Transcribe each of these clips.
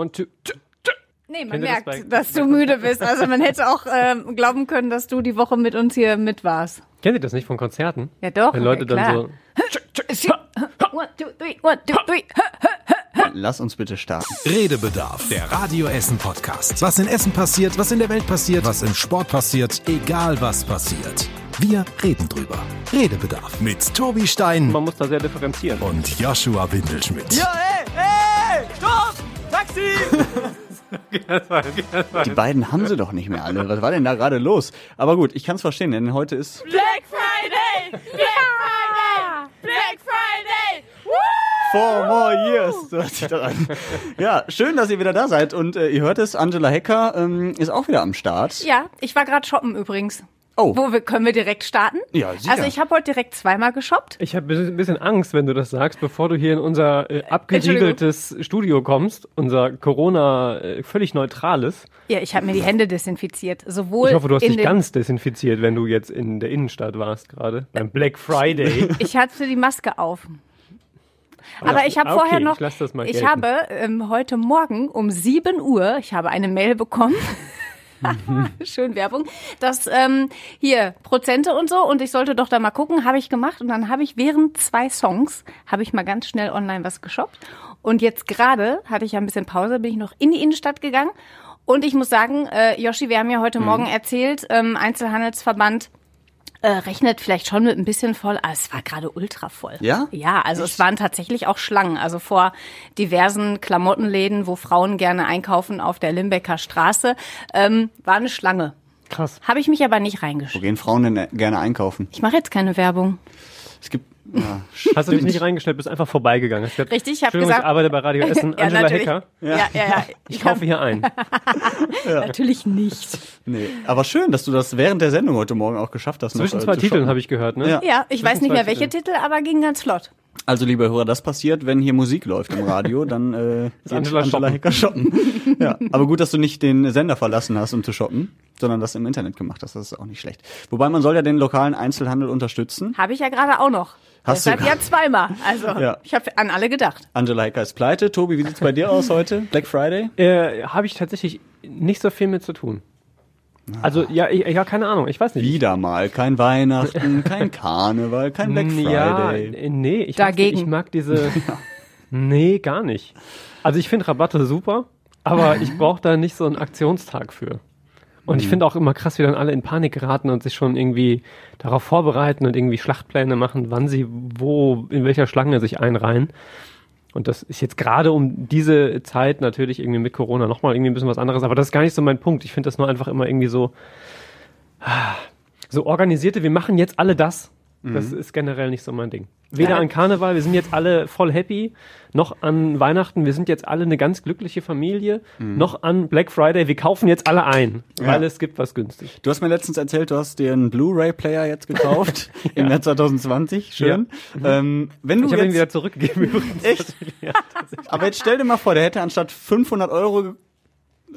Und two, two. Nee, man merkt, bei- dass du müde bist. Also man hätte auch ähm, glauben können, dass du die Woche mit uns hier mit warst. Kennt ihr das nicht von Konzerten? Ja doch. Wenn Leute ja, dann so. One, two, three, one, two, three. Lass uns bitte starten. Redebedarf, der Radio Essen Podcast. Was in Essen passiert, was in der Welt passiert, was im Sport passiert, egal was passiert. Wir reden drüber. Redebedarf mit Tobi Stein Man muss da sehr differenzieren. und Joshua Windelschmidt. Die beiden haben sie doch nicht mehr alle. Was war denn da gerade los? Aber gut, ich kann es verstehen, denn heute ist Black Friday! Black Friday! Black Friday! Four more years. So hört sich das an. Ja, schön, dass ihr wieder da seid. Und äh, ihr hört es, Angela Hecker ähm, ist auch wieder am Start. Ja, ich war gerade shoppen übrigens. Oh. Wo wir, können wir direkt starten? Ja, sicher. Also ich habe heute direkt zweimal geshoppt. Ich habe ein bisschen Angst, wenn du das sagst, bevor du hier in unser äh, abgeriegeltes Studio kommst, unser Corona äh, völlig neutrales. Ja, ich habe mir die Hände desinfiziert. Sowohl Ich hoffe, du hast dich ganz desinfiziert, wenn du jetzt in der Innenstadt warst gerade beim Black Friday. Ich hatte die Maske auf. Aber ich habe okay, vorher noch, ich lass das mal ich habe ähm, heute Morgen um 7 Uhr, ich habe eine Mail bekommen. Schön Werbung, dass ähm, hier Prozente und so. Und ich sollte doch da mal gucken, habe ich gemacht. Und dann habe ich während zwei Songs habe ich mal ganz schnell online was geshoppt. Und jetzt gerade hatte ich ja ein bisschen Pause, bin ich noch in die Innenstadt gegangen. Und ich muss sagen, äh, Yoshi, wir haben ja heute Morgen erzählt, ähm, Einzelhandelsverband äh, rechnet vielleicht schon mit ein bisschen voll, aber es war gerade ultra voll. Ja? Ja, also es waren tatsächlich auch Schlangen. Also vor diversen Klamottenläden, wo Frauen gerne einkaufen auf der Limbecker Straße, ähm, war eine Schlange. Krass. Habe ich mich aber nicht Wo reingeschrieben. gehen Frauen denn äh, gerne einkaufen? Ich mache jetzt keine Werbung. Es gibt. Ja, Hast du dich nicht reingestellt, bist einfach vorbeigegangen. Hast gesagt, Richtig, ich hab Entschuldigung, gesagt- ich arbeite bei Radio Essen. Ja, Angela natürlich. Hecker. Ja, ja, ja. Ich kaufe hier ein. Natürlich nicht. Nee. Aber schön, dass du das während der Sendung heute Morgen auch geschafft hast. noch, Zwischen äh, zwei Titeln habe ich gehört, ne? Ja. Ja, ich weiß nicht mehr welche. Titel, aber ging ganz flott. Also, liebe Hörer, das passiert, wenn hier Musik läuft im Radio, dann äh, geht Angela Angela, shoppen. Hecker shoppen. ja, aber gut, dass du nicht den Sender verlassen hast, um zu shoppen, sondern das im Internet gemacht hast. Das ist auch nicht schlecht. Wobei man soll ja den lokalen Einzelhandel unterstützen. Habe ich ja gerade auch noch. Hast du Deshalb ja zweimal. Also Ja. ich habe an alle gedacht. Angela Hecker ist pleite. Tobi, wie sieht's bei dir aus heute? Black Friday? Äh, habe ich tatsächlich nicht so viel mit zu tun. Also, ja, ich, ja, keine Ahnung, ich weiß nicht. Wieder mal. Kein Weihnachten, kein Karneval, kein Black Ja, Friday. äh, nee, ich, Dagegen. ich mag diese. Nee, gar nicht. Also ich finde Rabatte super, aber ich brauche da nicht so einen Aktionstag für. Und Mhm. ich finde auch immer krass, wie dann alle in Panik geraten und sich schon irgendwie darauf vorbereiten und irgendwie Schlachtpläne machen, wann sie wo, in welcher Schlange sich einreihen. Und das ist jetzt gerade um diese Zeit natürlich irgendwie mit Corona nochmal irgendwie ein bisschen was anderes, aber das ist gar nicht so mein Punkt. Ich finde das nur einfach immer irgendwie so, ah, so organisierte, wir machen jetzt alle das. Das ist generell nicht so mein Ding. Weder Ja. an Karneval, wir sind jetzt alle voll happy, noch an Weihnachten, wir sind jetzt alle eine ganz glückliche Familie, noch an Black Friday, wir kaufen jetzt alle ein, weil Ja. es gibt was günstig. Du hast mir letztens erzählt, du hast dir einen Blu-ray-Player jetzt gekauft im Jahr 2020. Schön. Ähm, wenn du Ich habe ihn wieder zurückgegeben übrigens. Echt? aber jetzt stell dir mal vor, der hätte anstatt 500 Euro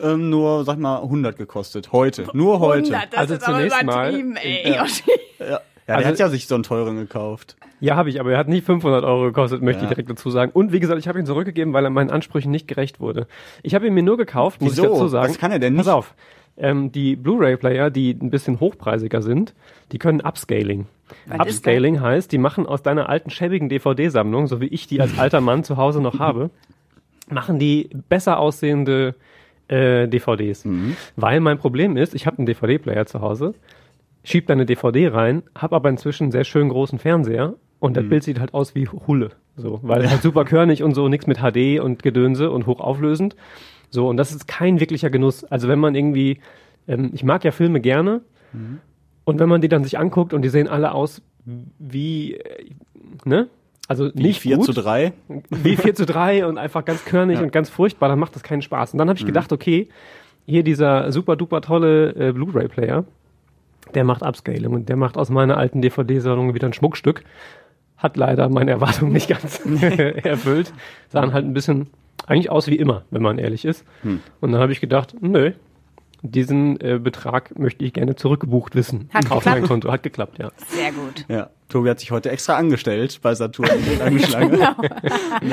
ähm, nur, sag mal, 100 gekostet. Heute. Nur heute. 100, das Also ist aber zunächst mal- übertrieben, ey, Ja. Ja, ja der Also- hat ja sich so einen teuren gekauft. Ja, habe ich, aber er hat nicht 500 Euro gekostet, möchte Ja. ich direkt dazu sagen. Und wie gesagt, ich habe ihn zurückgegeben, weil er meinen Ansprüchen nicht gerecht wurde. Ich habe ihn mir nur gekauft, muss Wieso? ich dazu sagen. Was kann er denn Pass nicht? auf. Ähm, die Blu-ray-Player, die ein bisschen hochpreisiger sind, die können Upscaling. Was Upscaling heißt, die machen aus deiner alten schäbigen DVD-Sammlung, so wie ich die als alter Mann zu Hause noch habe, machen die besser aussehende äh, DVDs. Mhm. Weil mein Problem ist, ich habe einen DVD-Player zu Hause, schieb da eine DVD rein, habe aber inzwischen einen sehr schön großen Fernseher und Mhm. das Bild sieht halt aus wie Hulle. So, weil halt super körnig und so, nichts mit HD und Gedönse und hochauflösend. So, und das ist kein wirklicher Genuss. Also wenn man irgendwie, ähm, ich mag ja Filme gerne, Mhm. und wenn man die dann sich anguckt und die sehen alle aus wie, äh, ne? Also nicht 4 gut, zu 3. wie 4 zu 3 und einfach ganz körnig und ganz furchtbar, dann macht das keinen Spaß. Und dann habe ich gedacht, okay, hier dieser super duper tolle äh, Blu-ray-Player, der macht Upscaling und der macht aus meiner alten DVD-Sammlung wieder ein Schmuckstück. Hat leider meine Erwartungen nicht ganz erfüllt. Sahen halt ein bisschen eigentlich aus wie immer, wenn man ehrlich ist. Und dann habe ich gedacht, nö, Diesen äh, Betrag möchte ich gerne zurückgebucht wissen. Hat auf geklappt. mein Konto. Hat geklappt, ja. Sehr gut. Ja. Tobi hat sich heute extra angestellt bei Saturn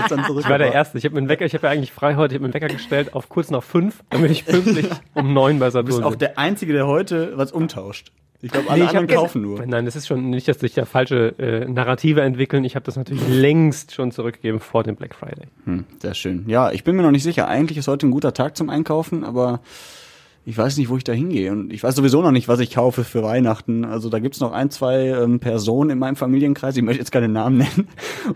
dann zurück. Ich war der Erste. Ich habe mir einen Wecker, ich habe ja eigentlich frei heute, ich habe mir einen Wecker gestellt auf kurz nach fünf, damit ich pünktlich um neun bei Du bist Saturn auch bin. der Einzige, der heute was umtauscht. Ich glaube, alle Nee, ich anderen kaufen nur. Nein, das ist schon nicht, dass sich da falsche äh, Narrative entwickeln. Ich habe das natürlich längst schon zurückgegeben vor dem Black Friday. Hm, sehr schön. Ja, ich bin mir noch nicht sicher. Eigentlich ist heute ein guter Tag zum Einkaufen, aber ich weiß nicht, wo ich da hingehe. Und ich weiß sowieso noch nicht, was ich kaufe für Weihnachten. Also da gibt's noch ein, zwei ähm, Personen in meinem Familienkreis, ich möchte jetzt keine Namen nennen,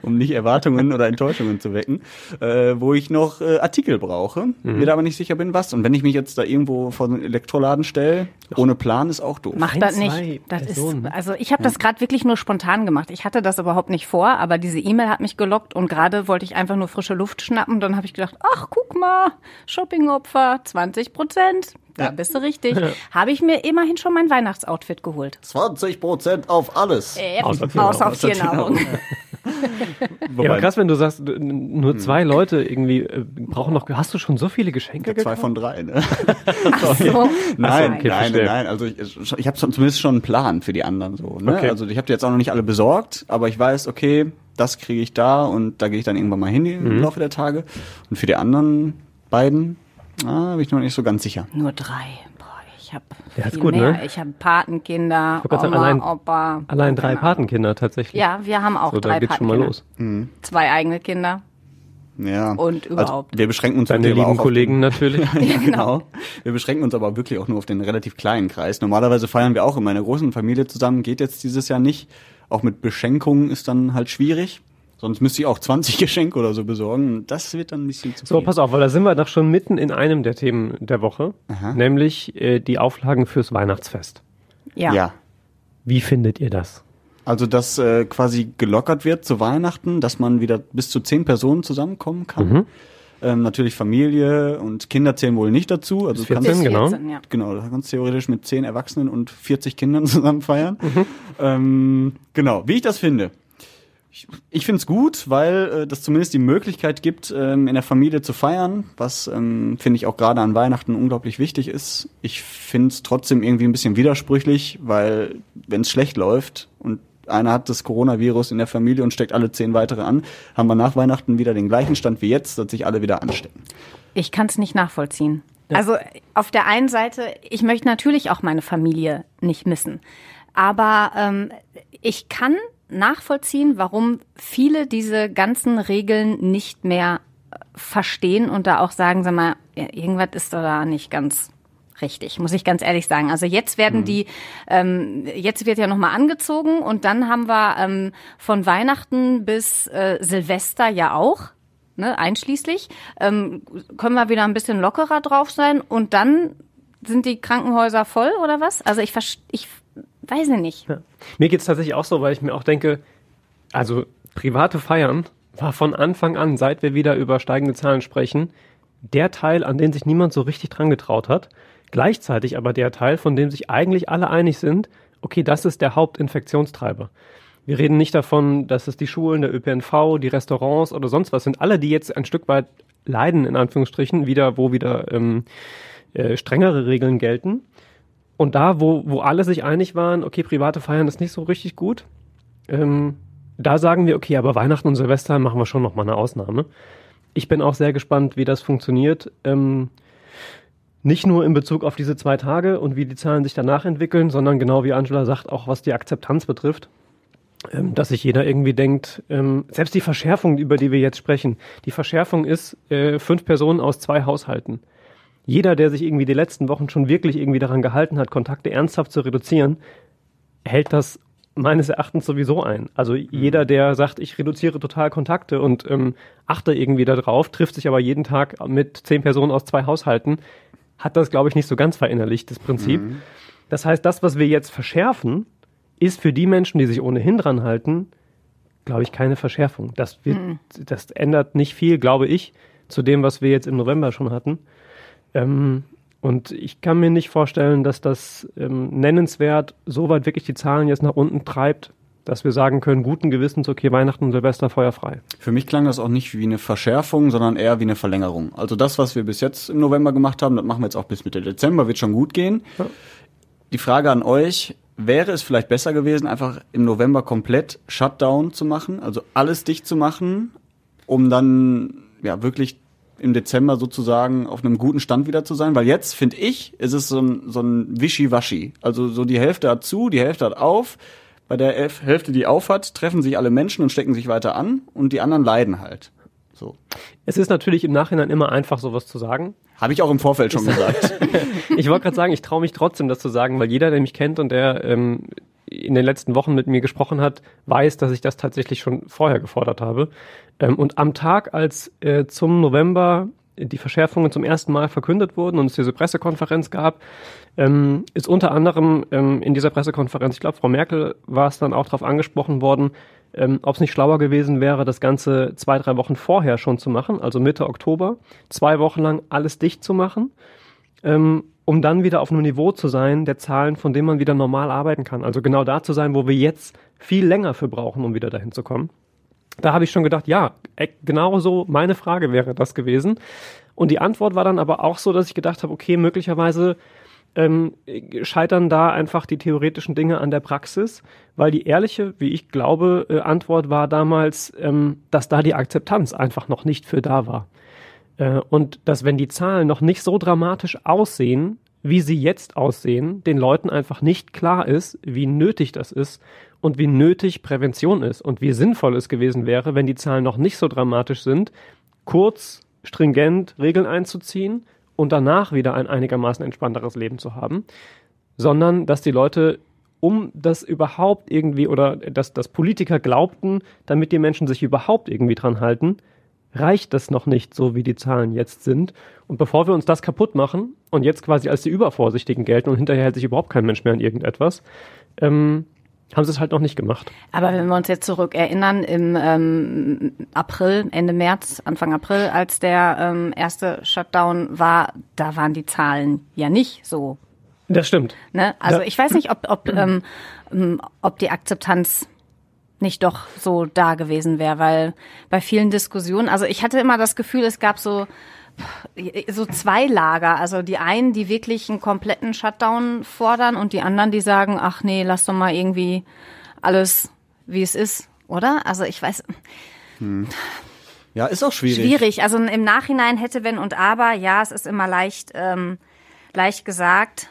um nicht Erwartungen oder Enttäuschungen zu wecken, äh, wo ich noch äh, Artikel brauche, mir da aber nicht sicher bin, was. Und wenn ich mich jetzt da irgendwo vor den Elektroladen stelle, ohne Plan, ist auch doof. Mach das nicht. Das ist, also ich habe das gerade wirklich nur spontan gemacht. Ich hatte das überhaupt nicht vor, aber diese E-Mail hat mich gelockt und gerade wollte ich einfach nur frische Luft schnappen. Dann habe ich gedacht, ach guck mal, Shoppingopfer, 20 Prozent. Da Ja. bist du richtig. Habe ich mir immerhin schon mein Weihnachtsoutfit geholt. 20 Prozent auf alles. Äh, Außer außer auf Tiernahrung. Ja, aber krass, wenn du sagst, nur zwei Leute irgendwie äh, brauchen noch. Hast du schon so viele Geschenke Zwei gekauft? von drei, ne? Ach so. Nein, okay, nein, verstehe. nein. Also ich, ich habe zumindest schon einen Plan für die anderen so. Ne? Okay. Also ich habe die jetzt auch noch nicht alle besorgt, aber ich weiß, okay, das kriege ich da und da gehe ich dann irgendwann mal hin Mhm. im Laufe der Tage. Und für die anderen beiden, ah, bin ich noch nicht so ganz sicher. Nur drei. Boah, ich habe Ja, viel gut, mehr. ne? Ich habe Patenkinder, wollte gerade Oma, sagen, allein- Opa. Allein drei Keine Patenkinder tatsächlich. Ja, wir haben auch so, da drei geht's schon mal Patenkinder. los. Zwei eigene Kinder. Ja. Und überhaupt. Also wir beschränken uns Deine lieben auch Kollegen natürlich. Auf den, ja, genau. Wir beschränken uns aber wirklich auch nur auf den relativ kleinen Kreis. Normalerweise feiern wir auch in meiner großen Familie zusammen. Geht jetzt dieses Jahr nicht. Auch mit Beschenkungen ist dann halt schwierig. Sonst müsste ich auch 20 Geschenke oder so besorgen. Das wird dann ein bisschen zu So, viel. pass auf, weil da sind wir doch schon mitten in einem der Themen der Woche, Aha. nämlich äh, die Auflagen fürs Weihnachtsfest. Ja. ja. Wie findet ihr das? Also, dass äh, quasi gelockert wird zu Weihnachten, dass man wieder bis zu zehn Personen zusammenkommen kann. Mhm. Ähm, natürlich Familie und Kinder zählen wohl nicht dazu. Also Bis du kannst, 14, genau. 14, ja. genau, du kannst theoretisch mit zehn Erwachsenen und 40 Kindern zusammen feiern. Mhm. Ähm, genau, wie ich das finde. Ich, ich finde es gut, weil äh, das zumindest die Möglichkeit gibt, ähm, in der Familie zu feiern, was ähm, finde ich auch gerade an Weihnachten unglaublich wichtig ist. Ich finde es trotzdem irgendwie ein bisschen widersprüchlich, weil wenn es schlecht läuft und einer hat das Coronavirus in der Familie und steckt alle zehn weitere an, haben wir nach Weihnachten wieder den gleichen Stand wie jetzt, dass sich alle wieder anstecken. Ich kann es nicht nachvollziehen. Also auf der einen Seite, ich möchte natürlich auch meine Familie nicht missen. Aber ähm, ich kann nachvollziehen, warum viele diese ganzen Regeln nicht mehr äh, verstehen und da auch sagen, sag mal, irgendwas ist da nicht ganz richtig, muss ich ganz ehrlich sagen. Also jetzt werden die, ähm, jetzt wird ja nochmal angezogen und dann haben wir ähm, von Weihnachten bis äh, Silvester ja auch ne, einschließlich, ähm, können wir wieder ein bisschen lockerer drauf sein und dann sind die Krankenhäuser voll oder was? Also ich, ich weiß ich nicht. Ja. Mir geht's tatsächlich auch so, weil ich mir auch denke, also private Feiern war von Anfang an, seit wir wieder über steigende Zahlen sprechen, der Teil, an den sich niemand so richtig dran getraut hat. Gleichzeitig aber der Teil, von dem sich eigentlich alle einig sind, okay, das ist der Hauptinfektionstreiber. Wir reden nicht davon, dass es die Schulen, der ÖPNV, die Restaurants oder sonst was sind. Alle, die jetzt ein Stück weit leiden, in Anführungsstrichen, wieder, wo wieder ähm, äh, strengere Regeln gelten. Und da, wo, wo alle sich einig waren, okay, private Feiern ist nicht so richtig gut, ähm, da sagen wir, okay, aber Weihnachten und Silvester machen wir schon noch mal eine Ausnahme. Ich bin auch sehr gespannt, wie das funktioniert. Ähm, nicht nur in Bezug auf diese zwei Tage und wie die Zahlen sich danach entwickeln, sondern genau wie Angela sagt, auch was die Akzeptanz betrifft. Ähm, dass sich jeder irgendwie denkt, ähm, selbst die Verschärfung, über die wir jetzt sprechen, die Verschärfung ist äh, fünf Personen aus zwei Haushalten. Jeder, der sich irgendwie die letzten Wochen schon wirklich irgendwie daran gehalten hat, Kontakte ernsthaft zu reduzieren, hält das meines Erachtens sowieso ein. Also jeder, der sagt, ich reduziere total Kontakte und ähm, achte irgendwie darauf, trifft sich aber jeden Tag mit zehn Personen aus zwei Haushalten, hat das, glaube ich, nicht so ganz verinnerlicht, das Prinzip. Das heißt, das, was wir jetzt verschärfen, ist für die Menschen, die sich ohnehin dran halten, glaube ich, keine Verschärfung. Das, wird, das ändert nicht viel, glaube ich, zu dem, was wir jetzt im November schon hatten. Ähm, und ich kann mir nicht vorstellen, dass das ähm, nennenswert so weit wirklich die Zahlen jetzt nach unten treibt, dass wir sagen können, guten Gewissens, okay, Weihnachten und Silvester feuerfrei. Für mich klang das auch nicht wie eine Verschärfung, sondern eher wie eine Verlängerung. Also das, was wir bis jetzt im November gemacht haben, das machen wir jetzt auch bis Mitte Dezember, wird schon gut gehen. Ja. Die Frage an euch, wäre es vielleicht besser gewesen, einfach im November komplett Shutdown zu machen, also alles dicht zu machen, um dann ja wirklich im Dezember sozusagen auf einem guten Stand wieder zu sein, weil jetzt finde ich, ist es so ein, so ein Wischiwaschi. Also so die Hälfte hat zu, die Hälfte hat auf. Bei der Hälfte, die auf hat, treffen sich alle Menschen und stecken sich weiter an und die anderen leiden halt. So. Es ist natürlich im Nachhinein immer einfach, sowas zu sagen. Habe ich auch im Vorfeld schon gesagt. ich wollte gerade sagen, ich traue mich trotzdem, das zu sagen, weil jeder, der mich kennt und der ähm, in den letzten Wochen mit mir gesprochen hat, weiß, dass ich das tatsächlich schon vorher gefordert habe. Ähm, und am Tag, als äh, zum November die Verschärfungen zum ersten Mal verkündet wurden und es diese Pressekonferenz gab, ähm, ist unter anderem ähm, in dieser Pressekonferenz, ich glaube, Frau Merkel war es dann auch darauf angesprochen worden, ähm, ob es nicht schlauer gewesen wäre, das Ganze zwei, drei Wochen vorher schon zu machen, also Mitte Oktober, zwei Wochen lang alles dicht zu machen, ähm, um dann wieder auf einem Niveau zu sein, der Zahlen, von dem man wieder normal arbeiten kann. Also genau da zu sein, wo wir jetzt viel länger für brauchen, um wieder dahin zu kommen. Da habe ich schon gedacht, ja, e, genau so meine Frage wäre das gewesen. Und die Antwort war dann aber auch so, dass ich gedacht habe, okay, möglicherweise ähm, scheitern da einfach die theoretischen Dinge an der Praxis, weil die ehrliche, wie ich glaube, äh, Antwort war damals, ähm, dass da die Akzeptanz einfach noch nicht für da war. Äh, und dass wenn die Zahlen noch nicht so dramatisch aussehen, wie sie jetzt aussehen, den Leuten einfach nicht klar ist, wie nötig das ist und wie nötig Prävention ist und wie sinnvoll es gewesen wäre, wenn die Zahlen noch nicht so dramatisch sind, kurz, stringent Regeln einzuziehen und danach wieder ein einigermaßen entspannteres Leben zu haben, sondern dass die Leute um das überhaupt irgendwie oder dass, dass Politiker glaubten, damit die Menschen sich überhaupt irgendwie dran halten, reicht das noch nicht so, wie die Zahlen jetzt sind. Und bevor wir uns das kaputt machen und jetzt quasi als die Übervorsichtigen gelten und hinterher hält sich überhaupt kein Mensch mehr an irgendetwas, ähm, haben sie es halt noch nicht gemacht. Aber wenn wir uns jetzt zurück erinnern, im ähm, April, Ende März, Anfang April, als der ähm, erste Shutdown war, da waren die Zahlen ja nicht so. Das stimmt. Ne? Also ja. ich weiß nicht, ob, ob, ähm, ähm, ob die Akzeptanz nicht doch so da gewesen wäre, weil bei vielen Diskussionen, also ich hatte immer das Gefühl, es gab so so zwei Lager. Also die einen, die wirklich einen kompletten Shutdown fordern und die anderen, die sagen, ach nee, lass doch mal irgendwie alles, wie es ist, oder? Also ich weiß. Hm. Ja, ist auch schwierig. Schwierig. Also im Nachhinein hätte, wenn und aber, ja, es ist immer leicht, ähm, leicht gesagt.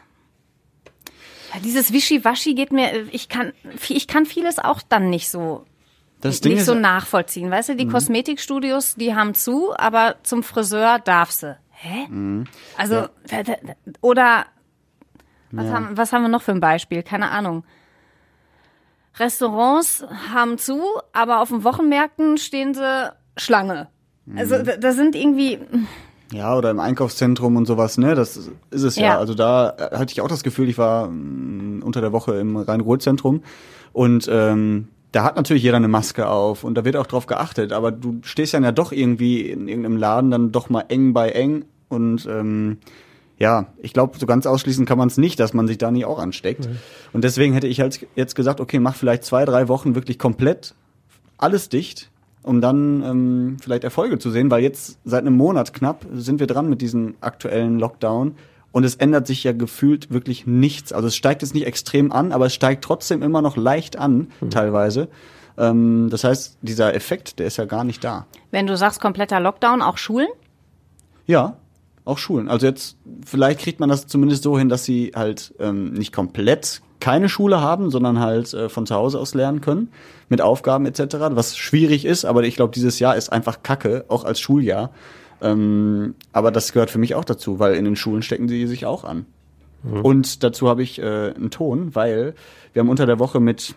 Ja, dieses Wischiwaschi geht mir, ich kann, ich kann vieles auch dann nicht so das Ding nicht so nachvollziehen. Weißt du, die mhm. Kosmetikstudios, die haben zu, aber zum Friseur darf sie. Hä? Mhm. Also, ja. oder was, ja. haben, was haben wir noch für ein Beispiel? Keine Ahnung. Restaurants haben zu, aber auf den Wochenmärkten stehen sie Schlange. Also mhm. da sind irgendwie. Ja, oder im Einkaufszentrum und sowas, ne? Das ist es ja. ja. Also da hatte ich auch das Gefühl, ich war mh, mm, unter der Woche im Rhein-Ruhr-Zentrum und ähm, da hat natürlich jeder eine Maske auf und da wird auch drauf geachtet, aber du stehst dann ja doch irgendwie in irgendeinem Laden dann doch mal eng bei eng und ähm, ja, ich glaube, so ganz ausschließen kann man es nicht, dass man sich da nicht auch ansteckt. Mhm. Und deswegen hätte ich halt jetzt gesagt, okay, mach vielleicht zwei, drei Wochen wirklich komplett alles dicht, um dann ähm, vielleicht Erfolge zu sehen, weil jetzt seit einem Monat knapp sind wir dran mit diesem aktuellen Lockdown und es ändert sich ja gefühlt wirklich nichts. Also es steigt jetzt nicht extrem an, aber es steigt trotzdem immer noch leicht an, mhm. teilweise. Ähm, das heißt, dieser Effekt, der ist ja gar nicht da. Wenn du sagst kompletter Lockdown, auch Schulen? Ja, auch Schulen. Also jetzt, vielleicht kriegt man das zumindest so hin, dass sie halt ähm, nicht komplett keine Schule haben, sondern halt äh, von zu Hause aus lernen können, mit Aufgaben etc., was schwierig ist, aber ich glaube, dieses Jahr ist einfach Kacke, auch als Schuljahr. Ähm, aber das gehört für mich auch dazu, weil in den Schulen stecken sie sich auch an. Mhm. Und dazu habe ich äh, einen Ton, weil wir haben unter der Woche mit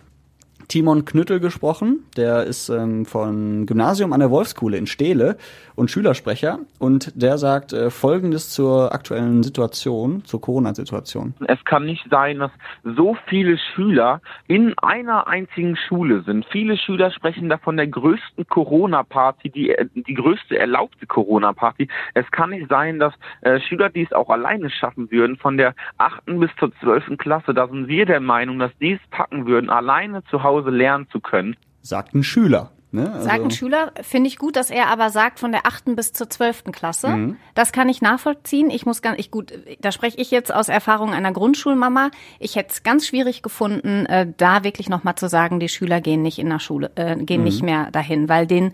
Timon Knüttel gesprochen. Der ist ähm, von Gymnasium an der Wolfskuhle in Steele und Schülersprecher. Und der sagt äh, Folgendes zur aktuellen Situation, zur Corona-Situation. Es kann nicht sein, dass so viele Schüler in einer einzigen Schule sind. Viele Schüler sprechen da von der größten Corona-Party, die, die größte erlaubte Corona-Party. Es kann nicht sein, dass äh, Schüler, die es auch alleine schaffen würden, von der achten bis zur zwölften Klasse, da sind wir der Meinung, dass die es packen würden, alleine zu Hause Hause lernen zu können. Sagt ein Schüler. Ne? Also, Sagt ein Schüler, finde ich gut, dass er aber sagt von der achten bis zur zwölften Klasse. Mhm. Das kann ich nachvollziehen. Ich muss ganz, ich gut, da spreche ich jetzt aus Erfahrung einer Grundschulmama. Ich hätte es ganz schwierig gefunden, äh, da wirklich nochmal zu sagen, die Schüler gehen nicht in der Schule, äh, gehen nicht Mhm. mehr dahin, weil denen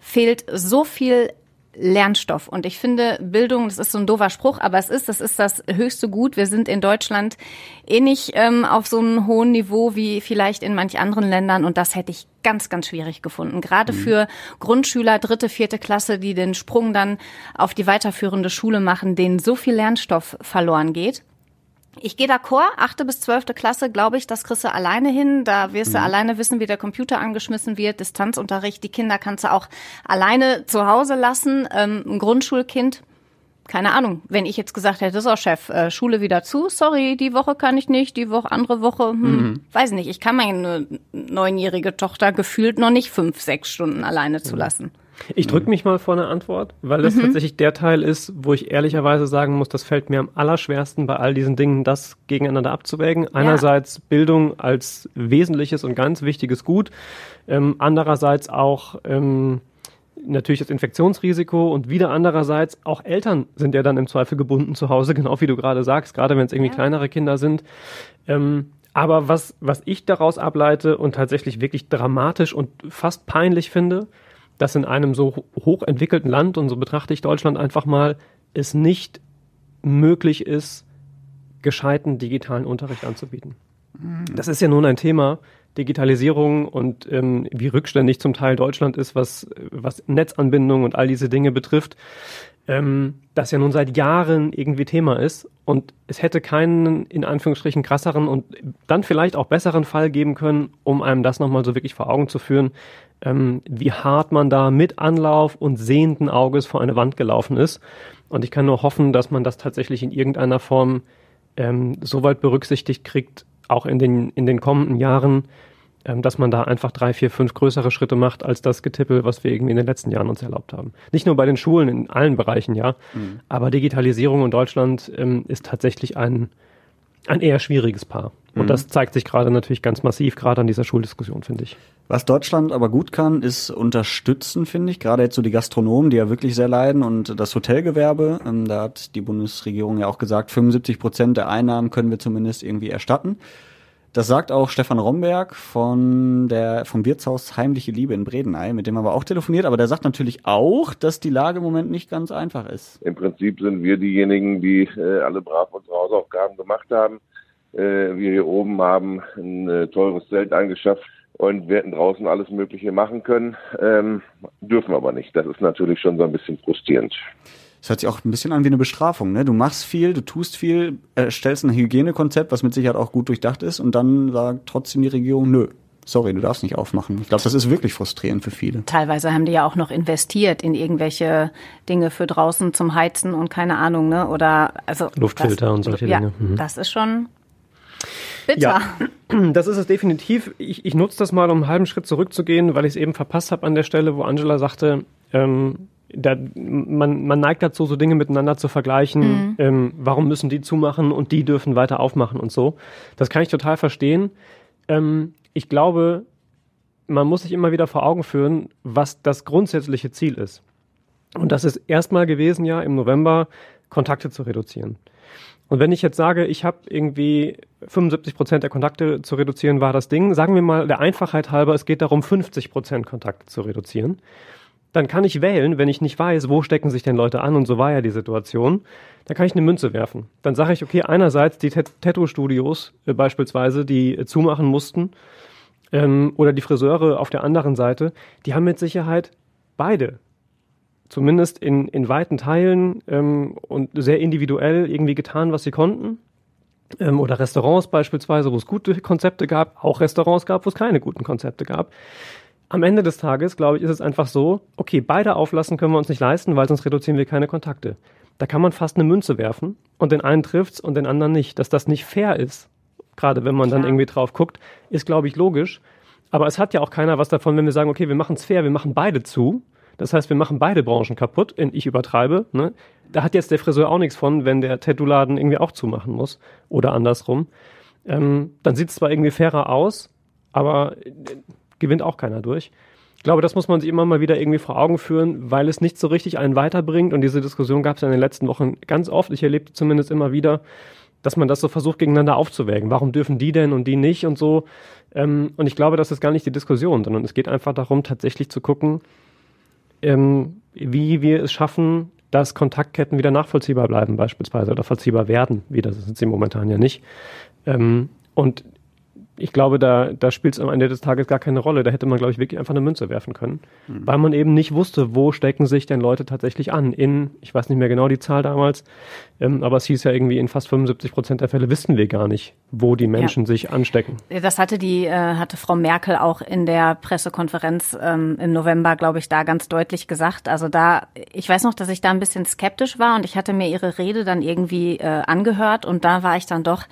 fehlt so viel Lernstoff. Und ich finde, Bildung, das ist so ein doofer Spruch, aber es ist, das ist das höchste Gut. Wir sind in Deutschland eh nicht ähm, auf so einem hohen Niveau wie vielleicht in manch anderen Ländern. Und das hätte ich ganz, ganz schwierig gefunden. Gerade für Grundschüler, dritte, vierte Klasse, die den Sprung dann auf die weiterführende Schule machen, denen so viel Lernstoff verloren geht. Ich gehe d'accord, achte bis zwölfte Klasse, glaube ich, das kriegst du alleine hin. Da wirst du alleine wissen, wie der Computer angeschmissen wird. Distanzunterricht, die Kinder kannst du auch alleine zu Hause lassen. Ähm, ein Grundschulkind, keine Ahnung, wenn ich jetzt gesagt hätte, so Chef, äh, Schule wieder zu, sorry, die Woche kann ich nicht, die Woche, andere Woche, hm, weiß nicht. Ich kann meine neunjährige Tochter gefühlt noch nicht fünf, sechs Stunden alleine zu lassen. Ich drücke mich mal vor eine Antwort, weil das tatsächlich der Teil ist, wo ich ehrlicherweise sagen muss, das fällt mir am allerschwersten bei all diesen Dingen, das gegeneinander abzuwägen. Einerseits Bildung als wesentliches und ganz wichtiges Gut, ähm, andererseits auch ähm, natürlich das Infektionsrisiko und wieder andererseits auch Eltern sind ja dann im Zweifel gebunden zu Hause, genau wie du gerade sagst, gerade wenn es irgendwie kleinere Kinder sind. Ähm, aber was, was ich daraus ableite und tatsächlich wirklich dramatisch und fast peinlich finde, dass in einem so ho- hochentwickelten Land, und so betrachte ich Deutschland einfach mal, es nicht möglich ist, gescheiten digitalen Unterricht anzubieten. Das ist ja nun ein Thema, Digitalisierung und ähm, wie rückständig zum Teil Deutschland ist, was, was Netzanbindung und all diese Dinge betrifft, ähm, das ja nun seit Jahren irgendwie Thema ist. Und es hätte keinen, in Anführungsstrichen, krasseren und dann vielleicht auch besseren Fall geben können, um einem das nochmal so wirklich vor Augen zu führen, ähm, wie hart man da mit Anlauf und sehenden Auges vor eine Wand gelaufen ist. Und ich kann nur hoffen, dass man das tatsächlich in irgendeiner Form ähm, so weit berücksichtigt kriegt, auch in den, in den kommenden Jahren, dass man da einfach drei, vier, fünf größere Schritte macht als das Getippel, was wir irgendwie in den letzten Jahren uns erlaubt haben. Nicht nur bei den Schulen, in allen Bereichen, ja. Aber Digitalisierung in Deutschland ähm, ist tatsächlich ein, ein eher schwieriges Paar. Und das zeigt sich gerade natürlich ganz massiv, gerade an dieser Schuldiskussion, finde ich. Was Deutschland aber gut kann, ist unterstützen, finde ich. Gerade jetzt so die Gastronomen, die ja wirklich sehr leiden und das Hotelgewerbe. Ähm, da hat die Bundesregierung ja auch gesagt, 75 Prozent der Einnahmen können wir zumindest irgendwie erstatten. Das sagt auch Stefan Romberg von der, vom Wirtshaus Heimliche Liebe in Bredeney, mit dem haben wir auch telefoniert. Aber der sagt natürlich auch, dass die Lage im Moment nicht ganz einfach ist. Im Prinzip sind wir diejenigen, die äh, alle brav unsere Hausaufgaben gemacht haben. Äh, wir hier oben haben ein äh, teures Zelt angeschafft und wir hätten draußen alles Mögliche machen können, ähm, dürfen aber nicht. Das ist natürlich schon so ein bisschen frustrierend. Das hört sich auch ein bisschen an wie eine Bestrafung, ne? Du machst viel, du tust viel, erstellst ein Hygienekonzept, was mit Sicherheit auch gut durchdacht ist, und dann sagt trotzdem die Regierung, nö, sorry, du darfst nicht aufmachen. Ich glaube, das ist wirklich frustrierend für viele. Teilweise haben die ja auch noch investiert in irgendwelche Dinge für draußen zum Heizen und keine Ahnung, ne? Oder also Luftfilter das, und solche ja, Dinge. Mhm. Das ist schon bitter. Ja, das ist es definitiv. Ich, ich nutze das mal, um einen halben Schritt zurückzugehen, weil ich es eben verpasst habe an der Stelle, wo Angela sagte, ähm, da, man, man neigt dazu, so Dinge miteinander zu vergleichen. Ähm, warum müssen die zumachen und die dürfen weiter aufmachen und so. Das kann ich total verstehen. Ähm, ich glaube, man muss sich immer wieder vor Augen führen, was das grundsätzliche Ziel ist. Und das ist erstmal gewesen, ja, im November Kontakte zu reduzieren. Und wenn ich jetzt sage, ich habe irgendwie 75 Prozent der Kontakte zu reduzieren, war das Ding. Sagen wir mal der Einfachheit halber, es geht darum, 50 Prozent Kontakte zu reduzieren. Dann kann ich wählen, wenn ich nicht weiß, wo stecken sich denn Leute an, und so war ja die Situation, dann kann ich eine Münze werfen. Dann sage ich, okay, einerseits die Tat- Tattoo-Studios äh, beispielsweise, die äh, zumachen mussten, ähm, oder die Friseure auf der anderen Seite, die haben mit Sicherheit beide zumindest in, in weiten Teilen ähm, und sehr individuell irgendwie getan, was sie konnten. Ähm, oder Restaurants beispielsweise, wo es gute Konzepte gab, auch Restaurants gab, wo es keine guten Konzepte gab. Am Ende des Tages, glaube ich, ist es einfach so, okay, beide auflassen können wir uns nicht leisten, weil sonst reduzieren wir keine Kontakte. Da kann man fast eine Münze werfen und den einen trifft's und den anderen nicht. Dass das nicht fair ist, gerade wenn man dann Klar. irgendwie drauf guckt, ist, glaube ich, logisch. Aber es hat ja auch keiner was davon, wenn wir sagen, okay, wir machen es fair, wir machen beide zu. Das heißt, wir machen beide Branchen kaputt. Ich übertreibe. Ne? Da hat jetzt der Friseur auch nichts von, wenn der Tattoo-Laden irgendwie auch zumachen muss. Oder andersrum. Ähm, dann sieht es zwar irgendwie fairer aus, aber äh, gewinnt auch keiner durch. Ich glaube, das muss man sich immer mal wieder irgendwie vor Augen führen, weil es nicht so richtig einen weiterbringt. Und diese Diskussion gab es ja in den letzten Wochen ganz oft. Ich erlebte zumindest immer wieder, dass man das so versucht, gegeneinander aufzuwägen. Warum dürfen die denn und die nicht und so? Ähm, und ich glaube, das ist gar nicht die Diskussion, sondern es geht einfach darum, tatsächlich zu gucken, ähm, wie wir es schaffen, dass Kontaktketten wieder nachvollziehbar bleiben, beispielsweise, oder vollziehbar werden. Wieder das sind sie momentan ja nicht. Ähm, und ich glaube, da, da spielt es am Ende des Tages gar keine Rolle. Da hätte man, glaube ich, wirklich einfach eine Münze werfen können. Mhm. Weil man eben nicht wusste, wo stecken sich denn Leute tatsächlich an. In, ich weiß nicht mehr genau die Zahl damals, ähm, aber es hieß ja irgendwie, in fast 75 Prozent der Fälle wissen wir gar nicht, wo die Menschen ja. sich anstecken. Das hatte die, äh, hatte Frau Merkel auch in der Pressekonferenz ähm, im November, glaube ich, da ganz deutlich gesagt. Also da, ich weiß noch, dass ich da ein bisschen skeptisch war und ich hatte mir ihre Rede dann irgendwie äh, angehört und da war ich dann doch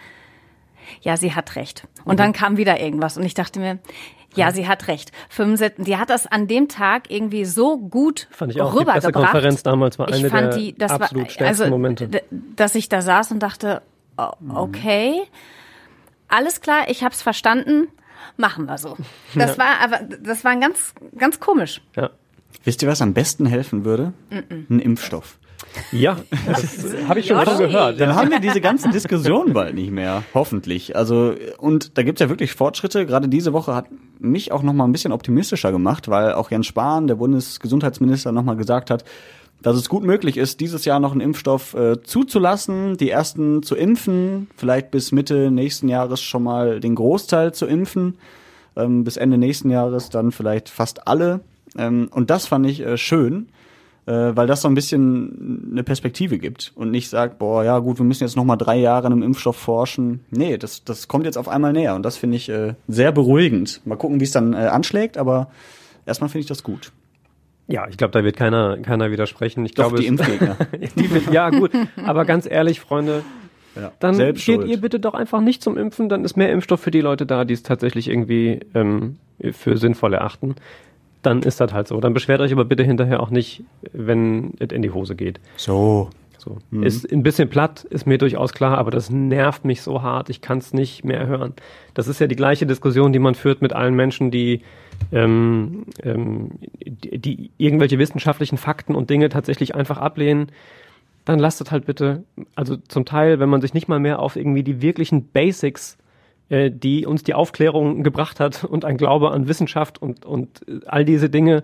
ja, sie hat recht. Und mhm. dann kam wieder irgendwas und ich dachte mir, ja, sie hat recht. 75, die hat das an dem Tag irgendwie so gut fand ich auch. Die Pressekonferenz damals war eine der die, absolut war, stärksten also, Momente. Dass ich da saß und dachte, mhm. okay, alles klar, ich habe es verstanden, machen wir so. Das ja. war aber, das war ganz, ganz komisch. Ja. Wisst ihr, was am besten helfen würde? Mhm. Ein Impfstoff. Ja, das habe ich schon von gehört. Dann haben wir diese ganzen Diskussionen bald nicht mehr, hoffentlich. Also und da gibt's ja wirklich Fortschritte. Gerade diese Woche hat mich auch noch mal ein bisschen optimistischer gemacht, weil auch Jens Spahn, der Bundesgesundheitsminister, noch mal gesagt hat, dass es gut möglich ist, dieses Jahr noch einen Impfstoff äh, zuzulassen, die ersten zu impfen, vielleicht bis Mitte nächsten Jahres schon mal den Großteil zu impfen, ähm, bis Ende nächsten Jahres dann vielleicht fast alle. Ähm, und das fand ich äh, schön weil das so ein bisschen eine Perspektive gibt und nicht sagt, boah, ja gut, wir müssen jetzt noch mal drei Jahre an einem Impfstoff forschen. Nee, das, das kommt jetzt auf einmal näher und das finde ich äh, sehr beruhigend. Mal gucken, wie es dann äh, anschlägt, aber erstmal finde ich das gut. Ja, ich glaube, da wird keiner, keiner widersprechen. Ich Doch, glaube, die Impfgegner. die, ja, gut. Aber ganz ehrlich, Freunde, ja, dann geht ihr bitte doch einfach nicht zum Impfen, dann ist mehr Impfstoff für die Leute da, die es tatsächlich irgendwie ähm, für sinnvoll erachten dann ist das halt so. Dann beschwert euch aber bitte hinterher auch nicht, wenn es in die Hose geht. So. So. Mhm. Ist ein bisschen platt, ist mir durchaus klar, aber das nervt mich so hart, ich kann es nicht mehr hören. Das ist ja die gleiche Diskussion, die man führt mit allen Menschen, die, ähm, ähm, die, die irgendwelche wissenschaftlichen Fakten und Dinge tatsächlich einfach ablehnen. Dann lasst es halt bitte, also zum Teil, wenn man sich nicht mal mehr auf irgendwie die wirklichen Basics äh, die uns die Aufklärung gebracht hat und ein Glaube an Wissenschaft und, und äh, all diese Dinge,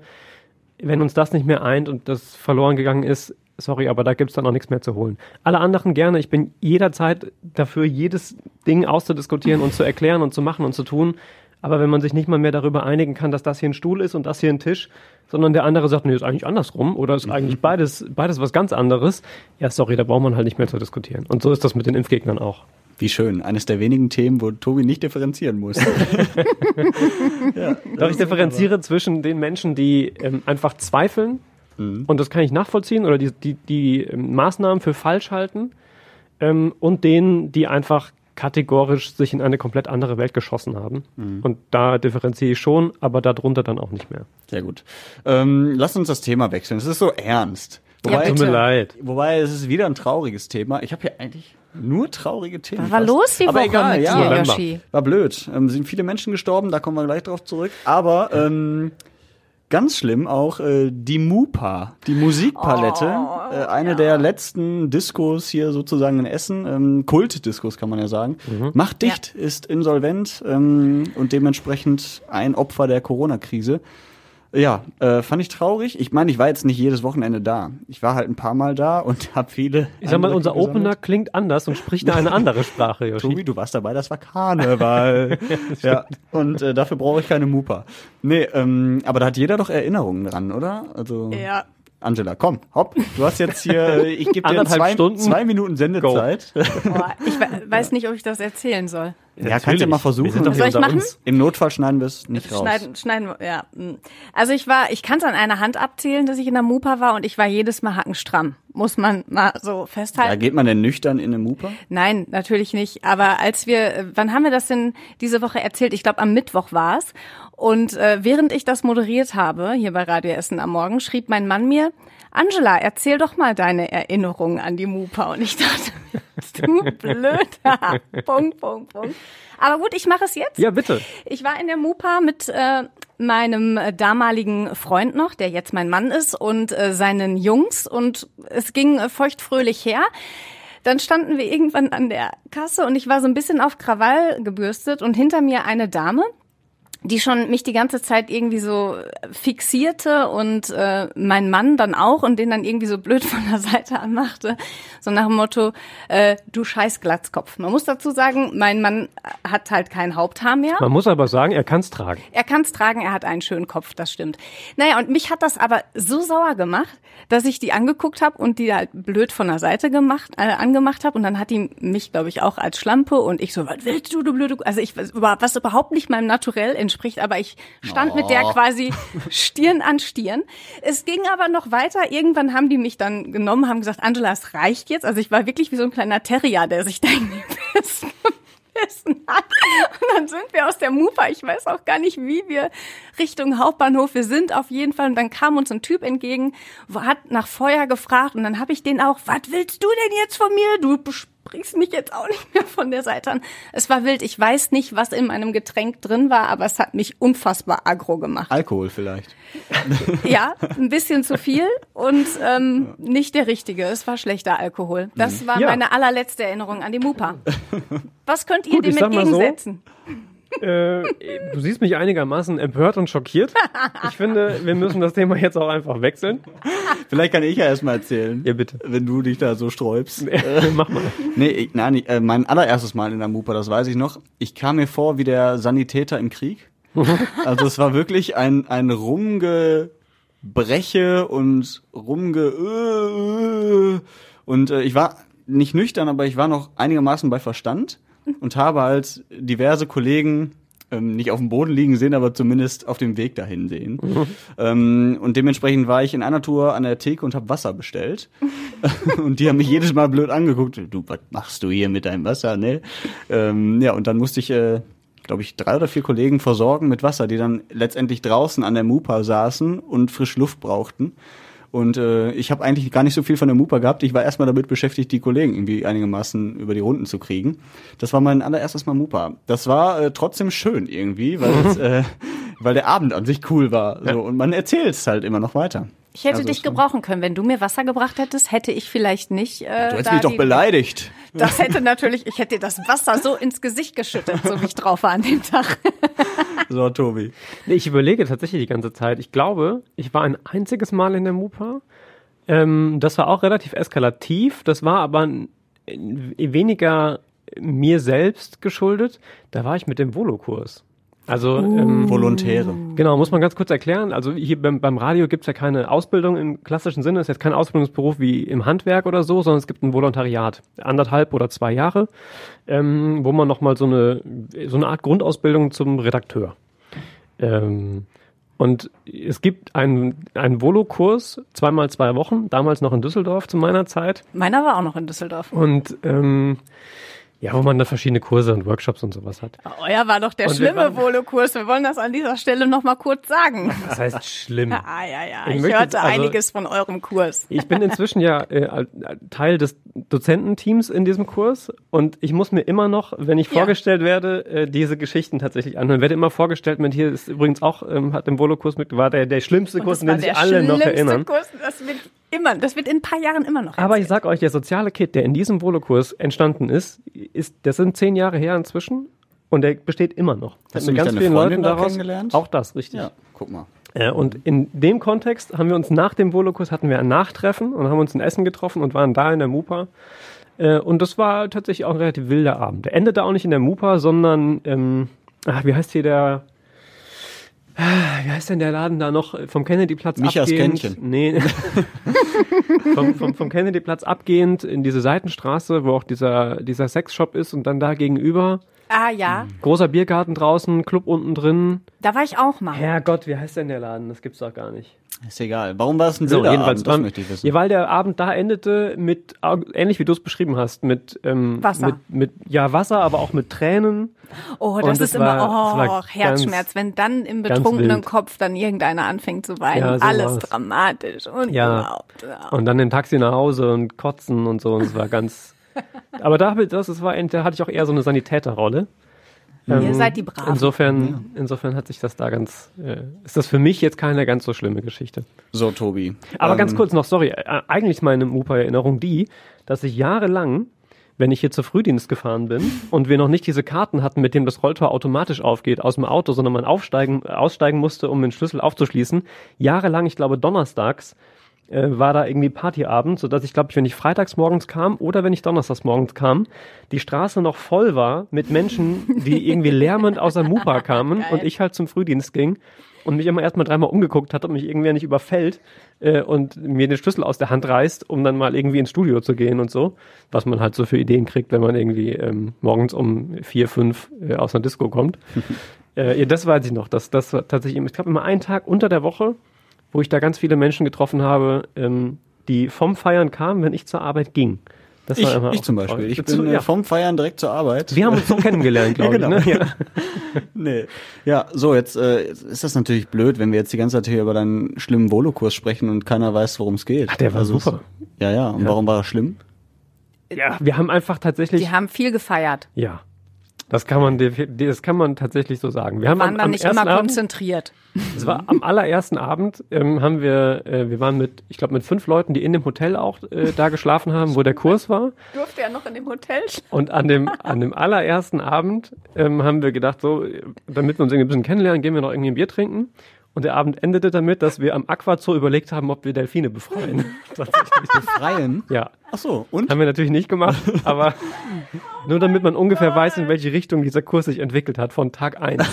wenn uns das nicht mehr eint und das verloren gegangen ist, sorry, aber da gibt's dann auch nichts mehr zu holen. Alle anderen gerne, ich bin jederzeit dafür, jedes Ding auszudiskutieren und zu erklären und zu machen und zu tun. Aber wenn man sich nicht mal mehr darüber einigen kann, dass das hier ein Stuhl ist und das hier ein Tisch, sondern der andere sagt, nee, ist eigentlich andersrum oder ist eigentlich beides, beides was ganz anderes, ja, sorry, da braucht man halt nicht mehr zu diskutieren. Und so ist das mit den Impfgegnern auch. Wie schön. Eines der wenigen Themen, wo Tobi nicht differenzieren muss. ja, Doch ich differenziere zwischen den Menschen, die ähm, einfach zweifeln, mhm. und das kann ich nachvollziehen, oder die, die, die ähm, Maßnahmen für falsch halten, ähm, und denen, die einfach kategorisch sich in eine komplett andere Welt geschossen haben. Mhm. Und da differenziere ich schon, aber darunter dann auch nicht mehr. Sehr gut. Ähm, lass uns das Thema wechseln. Es ist so ernst. Wobei, ja, tut mir leid. Wobei es ist wieder ein trauriges Thema. Ich habe hier eigentlich nur traurige Themen. Was war fast. los die Aber Woche egal, mit ja, dir, Yoshi? War blöd. Ähm, sind viele Menschen gestorben, da kommen wir gleich drauf zurück. Aber ähm, ganz schlimm auch äh, die Mupa, die Musikpalette. Oh, äh, eine ja. der letzten Diskos hier sozusagen in Essen. Ähm, Kultdiskos kann man ja sagen. Mhm. Macht dicht, ja. ist insolvent ähm, und dementsprechend ein Opfer der Corona-Krise. Ja, äh, fand ich traurig. Ich meine, ich war jetzt nicht jedes Wochenende da. Ich war halt ein paar Mal da und habe viele. Ich sag mal, unser gesammelt. Opener klingt anders und spricht eine andere Sprache, Yoshi. Tobi, du warst dabei, das war Karneval. ja, und äh, dafür brauche ich keine Mupa. Nee, ähm, aber da hat jeder doch Erinnerungen dran, oder? Also Ja, Angela, komm, hopp. Du hast jetzt hier, ich gebe dir zwei, Stunden. zwei Minuten Sendezeit. Boah, ich weiß nicht, ob ich das erzählen soll. Ja, ja kannst du mal versuchen. Soll ich machen? Uns. Im Notfall schneiden wir es nicht raus. Schneiden, schneiden, ja. Also ich war, ich kann es an einer Hand abzählen, dass ich in der Mupa war und ich war jedes Mal hackenstramm. Muss man mal so festhalten. Ja, geht man denn nüchtern in eine Mupa? Nein, natürlich nicht. Aber als wir, wann haben wir das denn diese Woche erzählt? Ich glaube, am Mittwoch war es. Und äh, während ich das moderiert habe, hier bei Radio Essen am Morgen, schrieb mein Mann mir, Angela, erzähl doch mal deine Erinnerungen an die Mupa. Und ich dachte, du blöder. Punkt, Punkt, Punkt. Aber gut, ich mache es jetzt. Ja, bitte. Ich war in der Mupa mit äh, meinem äh, damaligen Freund noch, der jetzt mein Mann ist, und äh, seinen Jungs. Und es ging äh, feuchtfröhlich her. Dann standen wir irgendwann an der Kasse und ich war so ein bisschen auf Krawall gebürstet und hinter mir eine Dame, die schon mich die ganze Zeit irgendwie so fixierte und äh, mein Mann dann auch und den dann irgendwie so blöd von der Seite anmachte, so nach dem Motto, äh, du scheiß Glatzkopf. Man muss dazu sagen, mein Mann hat halt kein Haupthaar mehr. Man muss aber sagen, er kann es tragen. Er kann es tragen, er hat einen schönen Kopf, das stimmt. Naja, und mich hat das aber so sauer gemacht, dass ich die angeguckt habe und die halt blöd von der Seite gemacht, äh, angemacht habe und dann hat die mich, glaube ich, auch als Schlampe und ich so, was willst du, du blöde, also ich, was überhaupt nicht meinem Naturell entspricht, aber ich stand oh. mit der quasi Stirn an Stirn. Es ging aber noch weiter. Irgendwann haben die mich dann genommen, haben gesagt, Angela, es reicht jetzt. Also ich war wirklich wie so ein kleiner Terrier, der sich da in die gegessen hat. Und dann sind wir aus der Mupa, ich weiß auch gar nicht, wie wir Richtung Hauptbahnhof, wir sind auf jeden Fall. Und dann kam uns ein Typ entgegen, hat nach Feuer gefragt und dann habe ich den auch, was willst du denn jetzt von mir? Du bringst mich jetzt auch nicht mehr von der Seite an. Es war wild. Ich weiß nicht, was in meinem Getränk drin war, aber es hat mich unfassbar aggro gemacht. Alkohol vielleicht. Ja, ein bisschen zu viel und ähm, nicht der richtige. Es war schlechter Alkohol. Das mhm. war ja. meine allerletzte Erinnerung an die Mupa. Was könnt ihr Gut, dem entgegensetzen? So, äh, du siehst mich einigermaßen empört und schockiert. Ich finde, wir müssen das Thema jetzt auch einfach wechseln. Vielleicht kann ich ja erstmal erzählen. Ja, bitte. Wenn du dich da so sträubst. äh, mach mal. Nee, ich, nein, äh, mein allererstes Mal in der Mupa, das weiß ich noch. Ich kam mir vor wie der Sanitäter im Krieg. Also es war wirklich ein, ein Rumgebreche und Rumge... Und äh, ich war nicht nüchtern, aber ich war noch einigermaßen bei Verstand und habe halt diverse Kollegen ähm, nicht auf dem Boden liegen sehen, aber zumindest auf dem Weg dahin sehen. Mhm. Ähm, und dementsprechend war ich in einer Tour an der Theke und habe Wasser bestellt. und die haben mich jedes Mal blöd angeguckt. Du, was machst du hier mit deinem Wasser, ne? Ähm, ja, und dann musste ich, äh, glaube ich, drei oder vier Kollegen versorgen mit Wasser, die dann letztendlich draußen an der Mupa saßen und frisch Luft brauchten. Und äh, ich habe eigentlich gar nicht so viel von der Mupa gehabt. Ich war erstmal damit beschäftigt, die Kollegen irgendwie einigermaßen über die Runden zu kriegen. Das war mein allererstes Mal Mupa. Das war äh, trotzdem schön irgendwie, weil, es, äh, weil der Abend an sich cool war. So. Und man erzählt es halt immer noch weiter. Ich hätte also dich gebrauchen können. Wenn du mir Wasser gebracht hättest, hätte ich vielleicht nicht. Äh, du hättest mich doch beleidigt. Das hätte natürlich, ich hätte dir das Wasser so ins Gesicht geschüttet, so wie ich drauf war an dem Tag. so, Tobi. Nee, ich überlege tatsächlich die ganze Zeit. Ich glaube, ich war ein einziges Mal in der Mupa. Ähm, das war auch relativ eskalativ. Das war aber weniger mir selbst geschuldet. Da war ich mit dem Volokurs. Also uh. ähm, Volontäre. Genau, muss man ganz kurz erklären. Also hier beim, beim Radio gibt's ja keine Ausbildung im klassischen Sinne. Es ist jetzt kein Ausbildungsberuf wie im Handwerk oder so, sondern es gibt ein Volontariat, anderthalb oder zwei Jahre, ähm, wo man nochmal so eine so eine Art Grundausbildung zum Redakteur. Ähm, und es gibt einen, einen Volo-Kurs, zweimal zwei Wochen, damals noch in Düsseldorf zu meiner Zeit. Meiner war auch noch in Düsseldorf. Und ähm, ja, wo man da verschiedene Kurse und Workshops und sowas hat. Euer war doch der und schlimme Volo-Kurs. Wir wollen das an dieser Stelle noch mal kurz sagen. Das heißt schlimm. ah, ja, ja. Ich, ich hörte also, einiges von eurem Kurs. Ich bin inzwischen ja äh, Teil des Dozententeams in diesem Kurs und ich muss mir immer noch, wenn ich ja. vorgestellt werde, äh, diese Geschichten tatsächlich anhören. Werde immer vorgestellt mit hier ist übrigens auch, ähm, hat im Volo-Kurs mit, war der, der schlimmste Kurs, an den sich alle noch erinnern. Kurs, das wird immer, das wird in ein paar Jahren immer noch. Erzählt. Aber ich sag euch, der soziale Kit, der in diesem Volokurs entstanden ist, ist, das sind zehn Jahre her inzwischen und der besteht immer noch. Hast du mit ganz vielen Leuten daraus kennengelernt? Auch das, richtig. Ja, guck mal. Äh, und in dem Kontext haben wir uns nach dem Volokurs hatten wir ein Nachtreffen und haben uns ein Essen getroffen und waren da in der Mupa. Äh, und das war tatsächlich auch ein relativ wilder Abend. Der endete auch nicht in der Mupa, sondern, ähm, ach, wie heißt hier der, wie heißt denn der Laden da noch vom Kennedyplatz Michas abgehend? Kännchen. Nee. vom, vom, vom Kennedyplatz abgehend in diese Seitenstraße, wo auch dieser, dieser Sexshop ist und dann da gegenüber. Ah, ja. Großer Biergarten draußen, Club unten drin. Da war ich auch mal. Herrgott, wie heißt denn der Laden? Das gibt's doch gar nicht. Ist egal. Warum war es ein so, jedenfalls Abend? Das möchte ich wissen. Ja, weil der Abend da endete mit, ähnlich wie du es beschrieben hast, mit, ähm, Wasser. Mit, mit, ja, Wasser, aber auch mit Tränen. Oh, das ist immer, war, oh, Herzschmerz, wenn dann im betrunkenen Kopf dann irgendeiner anfängt zu weinen. Ja, so Alles war's. dramatisch und ja. überhaupt. Ja. Und dann im Taxi nach Hause und kotzen und so. Und es war ganz, Aber da, das, das war, da hatte ich auch eher so eine Sanitäterrolle. Ähm, Ihr seid die Braven. Insofern, insofern hat sich das da ganz, äh, ist das für mich jetzt keine ganz so schlimme Geschichte. So, Tobi. Aber ähm, ganz kurz noch, sorry, äh, eigentlich ist meine Mupa-Erinnerung die, dass ich jahrelang, wenn ich hier zur Frühdienst gefahren bin und wir noch nicht diese Karten hatten, mit dem das Rolltor automatisch aufgeht aus dem Auto, sondern man aufsteigen, aussteigen musste, um den Schlüssel aufzuschließen, jahrelang, ich glaube donnerstags, äh, war da irgendwie Partyabend, sodass ich glaube, ich, wenn ich freitags morgens kam oder wenn ich donnerstags morgens kam, die Straße noch voll war mit Menschen, die irgendwie lärmend aus der Mupa kamen und ich halt zum Frühdienst ging und mich immer erstmal dreimal umgeguckt hat, ob mich irgendwer nicht überfällt äh, und mir den Schlüssel aus der Hand reißt, um dann mal irgendwie ins Studio zu gehen und so, was man halt so für Ideen kriegt, wenn man irgendwie ähm, morgens um vier, fünf äh, aus einer Disco kommt. äh, ja, das weiß ich noch, dass das war tatsächlich, ich glaube immer einen Tag unter der Woche, wo ich da ganz viele Menschen getroffen habe, ähm, die vom Feiern kamen, wenn ich zur Arbeit ging. Das Ich, immer ich auch zum toll. Beispiel. Ich Zu- bin äh, ja. vom Feiern direkt zur Arbeit. Wir haben uns so kennengelernt, glaube Ja, genau. ich. Ne? Ja. Nee. Ja, so, jetzt äh, ist das natürlich blöd, wenn wir jetzt die ganze Zeit hier über deinen schlimmen Volokurs sprechen und keiner weiß, worum es geht. Ach, der war Also, super. Ja, ja. Und warum war er schlimm? ja, wir haben einfach tatsächlich. Die haben viel gefeiert. Ja. Das kann man, das kann man tatsächlich so sagen. Wir haben Waren am, am nicht immer Abend, konzentriert. es war am allerersten Abend, ähm, haben wir, äh, wir waren mit, ich glaube, mit fünf Leuten, die in dem Hotel auch äh, da geschlafen haben, wo der Kurs war. Durfte ja noch in dem Hotel Und an dem, an dem allerersten Abend ähm, haben wir gedacht, so, äh, damit wir uns irgendwie ein bisschen kennenlernen, gehen wir noch irgendwie ein Bier trinken. Und der Abend endete damit, dass wir am Aquazoo überlegt haben, ob wir Delfine befreien. Tatsächlich. Befreien? Ja, Ach so, und? haben wir natürlich nicht gemacht, aber nur damit man ungefähr weiß, in welche Richtung dieser Kurs sich entwickelt hat, von Tag eins.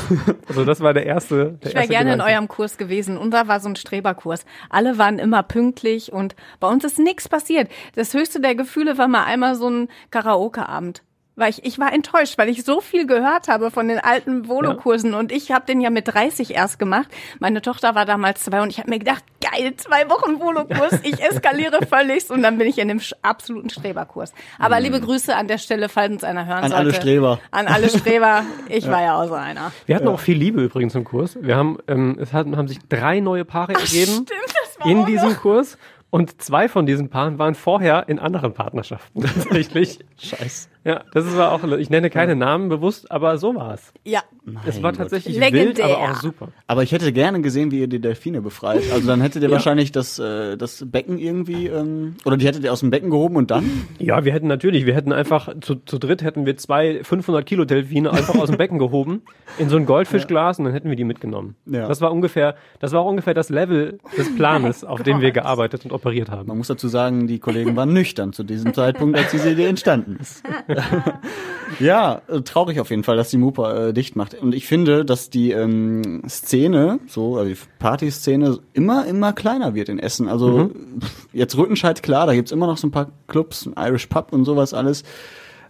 Also das war der erste. Der Ich wäre gerne in Gedanke. eurem Kurs gewesen. Unser war so ein Streberkurs. Alle waren immer pünktlich und bei uns ist nichts passiert. Das höchste der Gefühle war mal einmal so ein Karaoke-Abend. Weil ich, ich war enttäuscht, weil ich so viel gehört habe von den alten Volo-Kursen und ich habe den ja mit 30 erst gemacht. Meine Tochter war damals zwei und ich habe mir gedacht, geil, zwei Wochen Volo-Kurs, ich eskaliere völlig und dann bin ich in dem absoluten Streberkurs. Aber liebe Grüße an der Stelle, falls uns einer hören Mhm. An sollte. alle Streber. An alle Streber. Ich war ja auch so einer. Wir hatten auch viel Liebe übrigens im Kurs. Wir haben, ähm, es hatten, haben sich drei neue Paare ergeben Stimmt, das war in diesem noch. Kurs. Und zwei von diesen Paaren waren vorher in anderen Partnerschaften tatsächlich. Scheiße. Ja, das war auch, ich nenne keine Namen bewusst, aber so war es. Ja. Es war Gott. tatsächlich Legendär. wild, aber auch super. Aber ich hätte gerne gesehen, wie ihr die Delfine befreit. Also dann hättet ihr Ja. wahrscheinlich das, äh, das Becken irgendwie, ähm, oder die hättet ihr aus dem Becken gehoben und dann? Ja, wir hätten natürlich, wir hätten einfach, zu, zu dritt hätten wir zwei 500 Kilo Delfine einfach aus dem Becken gehoben, in so ein Goldfischglas und dann hätten wir die mitgenommen. Ja. Das war ungefähr, das war auch ungefähr das Level des Planes, auf dem wir gearbeitet und operiert haben. Man muss dazu sagen, die Kollegen waren nüchtern zu diesem Zeitpunkt, als diese Idee entstanden ist. ja, äh, traurig auf jeden Fall, dass die Mupa äh, dicht macht. Und ich finde, dass die ähm, Szene, so, also die Partyszene, immer, immer kleiner wird in Essen. Also pff, jetzt Rüttenscheid, klar, da gibt's immer noch so ein paar Clubs, ein Irish Pub und sowas alles.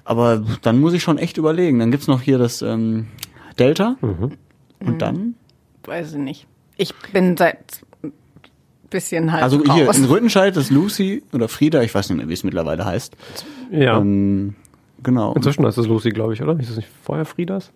Aber dann muss ich schon echt überlegen. Dann gibt's noch hier das ähm, Delta. Und dann? Weiß ich nicht. Ich bin seit bisschen halt Also hier raus. in Rüttenscheid ist Lucy oder Frieda, ich weiß nicht mehr, wie es mittlerweile heißt. Ja. Ähm, genau. Inzwischen ist es Lucy, glaube ich, oder? Ist es nicht vorher Friedas?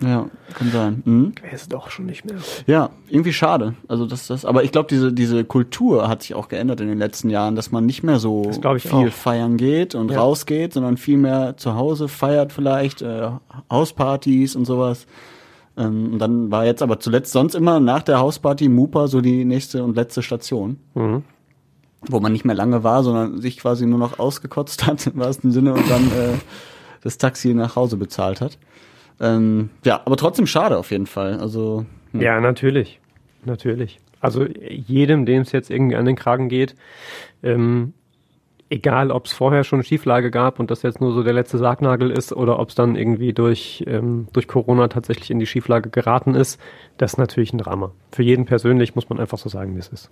Ja, kann sein. Mhm. Weiß es doch schon nicht mehr. Ja, irgendwie schade. Also das, das, aber ich glaube, diese, diese Kultur hat sich auch geändert in den letzten Jahren, dass man nicht mehr so Das viel auch. feiern geht und Ja. rausgeht, sondern viel mehr zu Hause feiert vielleicht, äh, Hauspartys und sowas. Ähm, und dann war jetzt aber zuletzt sonst immer nach der Hausparty Mupa so die nächste und letzte Station. Mhm. Wo man nicht mehr lange war, sondern sich quasi nur noch ausgekotzt hat, im wahrsten Sinne, und dann äh, das Taxi nach Hause bezahlt hat. Ähm, ja, aber trotzdem schade auf jeden Fall. Also Ja, natürlich. Natürlich. Also jedem, dem es jetzt irgendwie an den Kragen geht, ähm, egal ob es vorher schon Schieflage gab und das jetzt nur so der letzte Sargnagel ist oder ob es dann irgendwie durch, ähm, durch Corona tatsächlich in die Schieflage geraten ist, das ist natürlich ein Drama. Für jeden persönlich muss man einfach so sagen, wie es ist.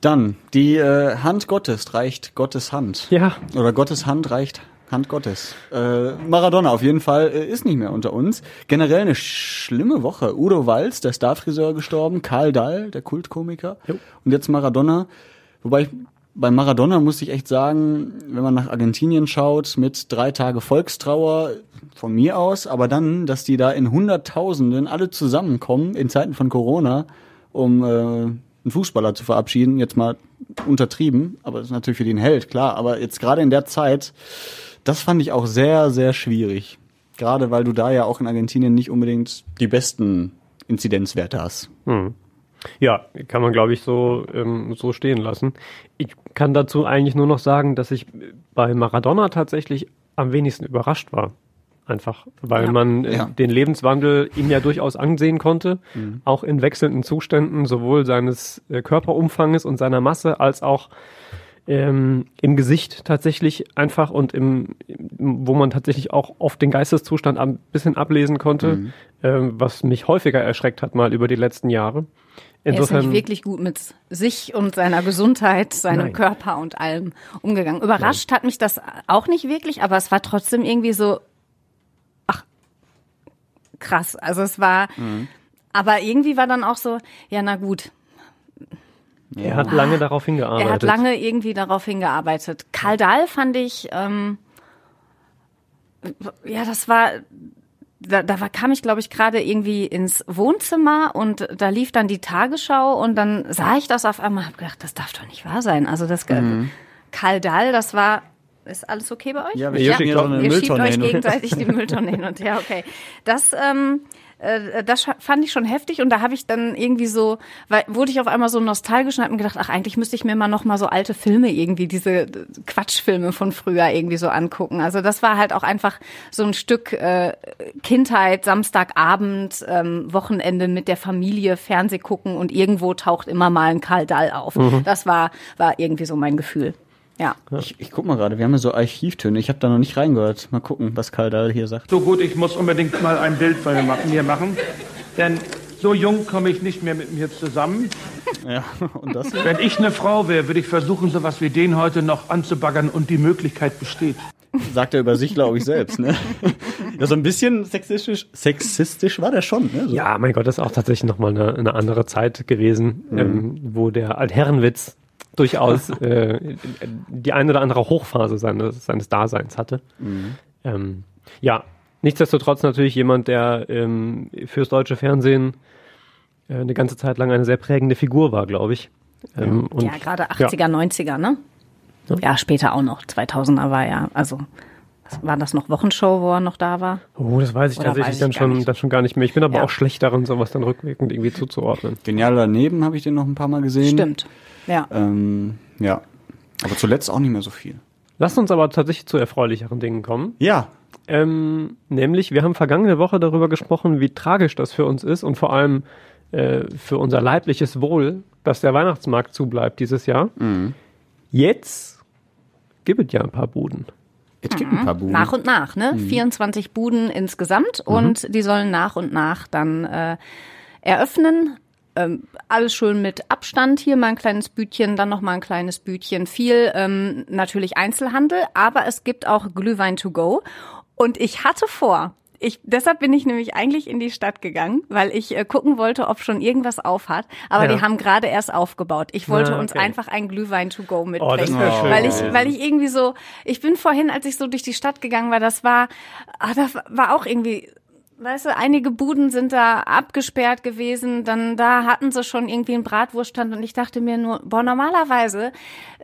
Dann, die äh, Hand Gottes reicht Gottes Hand. Ja, Oder Gottes Hand reicht Hand Gottes. Äh, Maradona auf jeden Fall äh, ist nicht mehr unter uns. Generell eine schlimme Woche. Udo Walz, der Starfriseur gestorben, Karl Dall, der Kultkomiker. Jo. Und jetzt Maradona. Wobei ich, bei Maradona muss ich echt sagen, wenn man nach Argentinien schaut, mit drei Tage Volkstrauer von mir aus, aber dann, dass die da in Hunderttausenden alle zusammenkommen in Zeiten von Corona, um äh, einen Fußballer zu verabschieden, jetzt mal untertrieben, aber das ist natürlich für den Held, klar. Aber jetzt gerade in der Zeit, das fand ich auch sehr, sehr schwierig. Gerade weil du da ja auch in Argentinien nicht unbedingt die besten Inzidenzwerte hast. Hm. Ja, kann man, glaube ich, so, ähm, so stehen lassen. Ich kann dazu eigentlich nur noch sagen, dass ich bei Maradona tatsächlich am wenigsten überrascht war. Einfach, weil Ja. man äh, Ja. den Lebenswandel ihm ja durchaus ansehen konnte, auch in wechselnden Zuständen, sowohl seines äh, Körperumfanges und seiner Masse, als auch ähm, im Gesicht tatsächlich einfach und im, wo man tatsächlich auch oft den Geisteszustand ein bisschen ablesen konnte, ähm, was mich häufiger erschreckt hat mal über die letzten Jahre. er ist Insofern, nicht wirklich gut mit sich und seiner Gesundheit, seinem Nein. Körper und allem umgegangen. Überrascht hat mich das auch nicht wirklich, aber es war trotzdem irgendwie so, krass. Also es war, Mhm. aber irgendwie war dann auch so, ja, na gut. er hat lange darauf hingearbeitet. Er hat lange irgendwie darauf hingearbeitet. Karl Dahl fand ich, ähm, ja, das war, da, da war, kam ich, glaube ich, gerade irgendwie ins Wohnzimmer und da lief dann die Tagesschau und dann sah ich das auf einmal, habe gedacht, das darf doch nicht wahr sein. Also das Karl Dahl, das war, ist alles okay bei euch? Ja, wir schieben hier so eine Ihr schiebt euch gegenseitig die Mülltonne hin und her, okay. Das, ähm, äh, das fand ich schon heftig und da habe ich dann irgendwie so, weil, wurde ich auf einmal so nostalgisch und habe mir gedacht, ach, eigentlich müsste ich mir mal noch mal so alte Filme irgendwie, diese äh, Quatschfilme von früher irgendwie so angucken. Also das war halt auch einfach so ein Stück äh, Kindheit, Samstagabend, ähm, Wochenende mit der Familie, Fernseh gucken und irgendwo taucht immer mal ein Karl Dall auf. Das war, war irgendwie so mein Gefühl. Ja. Ich, ich guck mal gerade, wir haben ja so Archivtöne. Ich habe da noch nicht reingehört. Mal gucken, was Karl Dahl hier sagt. So gut, ich muss unbedingt mal ein Bild von mir ma- mir machen, denn so jung komme ich nicht mehr mit mir zusammen. Ja, und das? Wenn ich eine Frau wäre, würde ich versuchen, sowas wie den heute noch anzubaggern und die Möglichkeit besteht. sagt er über sich, glaube ich, selbst. Ne? Ja, so ein bisschen sexistisch, sexistisch war der schon. Ne? So. Ja, mein Gott, das ist auch tatsächlich nochmal eine, eine andere Zeit gewesen, ähm, wo der Altherrenwitz durchaus äh, die eine oder andere Hochphase seines, seines Daseins hatte. Ähm, ja, nichtsdestotrotz natürlich jemand, der ähm, fürs deutsche Fernsehen äh, eine ganze Zeit lang eine sehr prägende Figur war, glaube ich. Ähm, und ja, gerade 80er, 90er, ne? Ja. später auch noch. 2000er war ja, also was war das noch Wochenshow, wo er noch da war? Oh, das weiß ich Oder tatsächlich weiß ich dann schon, nicht. dann schon gar nicht mehr. Ich bin aber Ja. auch schlecht darin, sowas dann rückwirkend irgendwie zuzuordnen. Genial daneben habe ich den noch ein paar Mal gesehen. Stimmt. Ja. Ähm, ja. Aber zuletzt auch nicht mehr so viel. Lasst uns aber tatsächlich zu erfreulicheren Dingen kommen. Ja. Ähm, nämlich, wir haben vergangene Woche darüber gesprochen, wie tragisch das für uns ist und vor allem äh, für unser leibliches Wohl, dass der Weihnachtsmarkt zubleibt dieses Jahr. Jetzt gibt es ja ein paar Buden. Es gibt ein paar Buden. Nach und nach, ne? 24 Buden insgesamt und die sollen nach und nach dann äh, eröffnen. Ähm, alles schön mit Abstand. Hier mal ein kleines Bütchen, dann noch mal ein kleines Bütchen. Viel ähm, natürlich Einzelhandel, aber es gibt auch Glühwein to go. Und ich hatte vor, ich, deshalb bin ich nämlich eigentlich in die Stadt gegangen, weil ich äh, gucken wollte, ob schon irgendwas auf hat. Aber Ja. die haben gerade erst aufgebaut. Ich wollte Ah, uns okay. einfach ein Glühwein to go Oh, das mitbringen, schön weil ich, weil ich irgendwie so, ich bin vorhin, als ich so durch die Stadt gegangen war, das war, ah, das war auch irgendwie, weißt du, einige Buden sind da abgesperrt gewesen, dann da hatten sie schon irgendwie einen Bratwurststand und ich dachte mir nur, boah, normalerweise,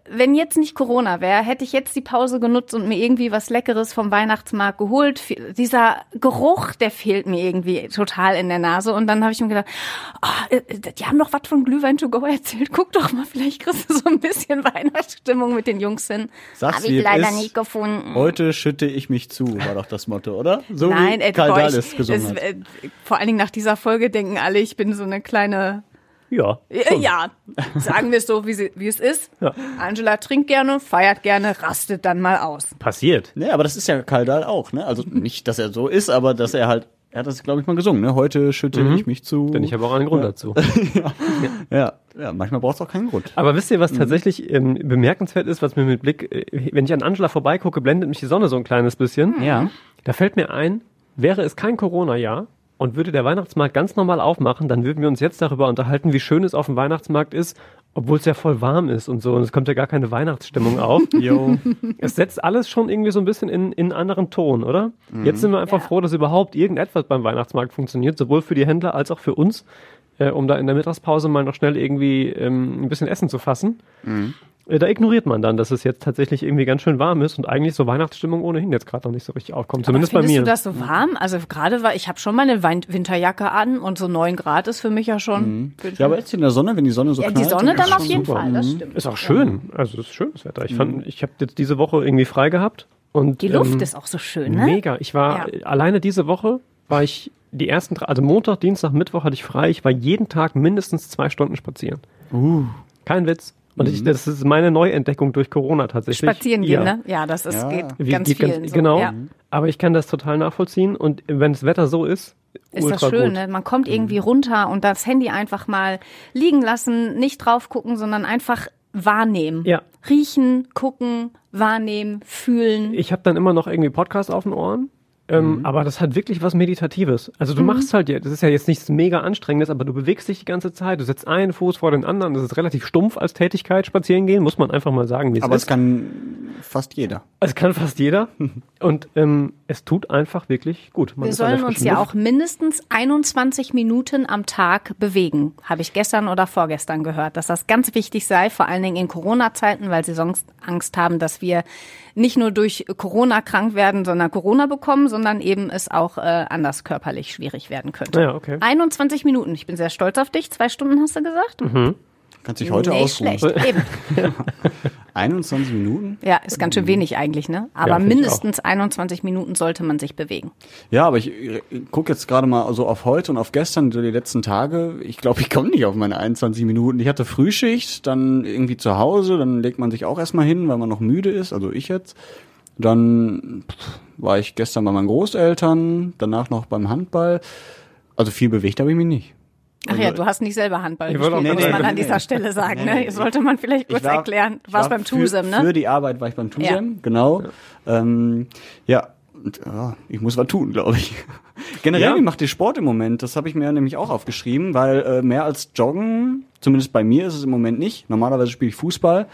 wenn jetzt nicht Corona wäre, hätte ich jetzt die Pause genutzt und mir irgendwie was Leckeres vom Weihnachtsmarkt geholt. Dieser Geruch, der fehlt mir irgendwie total in der Nase. Und dann habe ich mir gedacht, oh, äh, die haben doch was von Glühwein to go erzählt. Guck doch mal, vielleicht kriegst du so ein bisschen Weihnachtsstimmung mit den Jungs hin. Habe ich leider nicht gefunden. Heute schütte ich mich zu, war doch das Motto, oder? So Nein, wie äh, Karl Ich- es gesungen hat. äh, vor allen Dingen nach dieser Folge denken alle, ich bin so eine kleine Ja. Äh, Ja, sagen wir es so, wie, sie, wie es ist. Ja. Angela trinkt gerne, feiert gerne, rastet dann mal aus. Passiert. Nee, aber das ist ja Karl Dahl auch, ne? Also nicht, dass er so ist, aber dass er halt, er hat das, glaube ich, mal gesungen, ne? Heute schütte ich mich zu. Denn ich habe auch einen Grund dazu. ja, ja, manchmal braucht es auch keinen Grund. Aber wisst ihr, was tatsächlich ähm, bemerkenswert ist, was mir mit Blick, äh, wenn ich an Angela vorbeigucke, blendet mich die Sonne so ein kleines bisschen. Ja. Da fällt mir ein, wäre es kein Corona-Jahr und würde der Weihnachtsmarkt ganz normal aufmachen, dann würden wir uns jetzt darüber unterhalten, wie schön es auf dem Weihnachtsmarkt ist, obwohl es ja voll warm ist und so. Und es kommt ja gar keine Weihnachtsstimmung auf. Jo. Es setzt alles schon irgendwie so ein bisschen in, in einen anderen Ton, oder? Jetzt sind wir einfach Ja. froh, dass überhaupt irgendetwas beim Weihnachtsmarkt funktioniert, sowohl für die Händler als auch für uns. äh, um da in der Mittagspause mal noch schnell irgendwie ähm, ein bisschen Essen zu fassen. Mhm. Äh, Da ignoriert man dann, dass es jetzt tatsächlich irgendwie ganz schön warm ist und eigentlich so Weihnachtsstimmung ohnehin jetzt gerade noch nicht so richtig aufkommt. Zumindest bei Findest mir. du das so warm? Also gerade war, ich habe schon mal eine Wein Winterjacke an und so neun Grad ist für mich ja schon. Ja, aber jetzt in der Sonne, wenn die Sonne so Ja, die knallt, Sonne dann ist auf jeden super. Fall, das stimmt. Ist auch schön. Also es ist schönes Wetter. Ich fand, ich habe jetzt diese Woche irgendwie frei gehabt und Die Luft ähm, ist auch so schön, ne? Mega. Ich war Ja. alleine diese Woche war ich die ersten drei, also Montag, Dienstag, Mittwoch hatte ich frei. Ich war jeden Tag mindestens zwei Stunden spazieren. Kein Witz. Und ich, das ist meine Neuentdeckung durch Corona tatsächlich. Spazieren gehen, ja. ne? Ja, das ist, Ja. geht Wie- ganz geht vielen so. Genau. Ja. Aber ich kann das total nachvollziehen. Und wenn das Wetter so ist, Ist ultra das schön, gut. ne? Man kommt irgendwie runter und das Handy einfach mal liegen lassen, nicht drauf gucken, sondern einfach wahrnehmen. Ja. Riechen, gucken, wahrnehmen, fühlen. Ich habe dann immer noch irgendwie Podcast auf den Ohren. Ähm, Mhm. Aber das hat wirklich was Meditatives. Also du machst halt, ja- das ist ja jetzt nichts mega Anstrengendes, aber du bewegst dich die ganze Zeit, du setzt einen Fuß vor den anderen. Das ist relativ stumpf als Tätigkeit, spazieren gehen, muss man einfach mal sagen, wie es Aber ist. es kann fast jeder. Es kann fast jeder. Und ähm, es tut einfach wirklich gut. Man Wir sollen uns ja Luft. auch mindestens 21 Minuten am Tag bewegen. Habe ich gestern oder vorgestern gehört, dass das ganz wichtig sei, vor allen Dingen in Corona-Zeiten, weil sie sonst Angst haben, dass wir nicht nur durch Corona krank werden, sondern Corona bekommen, sondern eben es auch äh, anders körperlich schwierig werden könnte. Ja, okay. 21 Minuten. Ich bin sehr stolz auf dich. Zwei Stunden hast du gesagt? Kannst dich heute Nicht ausruhen. schlecht. Eben. 21 Minuten? Ja, ist ganz schön wenig eigentlich, ne? Aber ich mindestens 21 Minuten sollte man sich bewegen. Ja, aber ich, gucke jetzt gerade mal so auf heute und auf gestern, so die letzten Tage. Ich glaube, ich komme nicht auf meine 21 Minuten. Ich hatte Frühschicht, dann irgendwie zu Hause, dann legt man sich auch erstmal hin, weil man noch müde ist, also ich jetzt. Dann pff, war ich gestern bei meinen Großeltern, danach noch beim Handball. Also viel bewegt habe ich mich nicht. Ach ja, du hast nicht selber Handball Ich gespielt, auch muss gerade man sagen, an nee, dieser nee. Stelle sagen. Nee, nee. Ne? Sollte man vielleicht kurz war- erklären. Du warst war beim für, Tusem, Für ne? die Arbeit war ich beim Tusem, genau. Ja, ähm, ja. Und, ja, ich muss was tun, glaube ich. Generell, Ja. wie macht ihr Sport im Moment? Das habe ich mir nämlich auch aufgeschrieben, weil äh, mehr als Joggen, zumindest bei mir ist es im Moment nicht. Normalerweise spiele ich Fußball.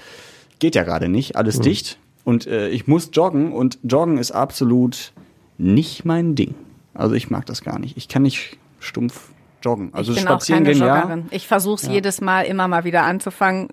Geht ja gerade nicht, alles Mhm. dicht. Und äh, ich muss joggen und Joggen ist absolut nicht mein Ding. Also ich mag das gar nicht. Ich kann nicht stumpf joggen. Also ich bin auch spazieren keine gehen, ja. Joggerin. Ich versuche es jedes Mal immer mal wieder anzufangen.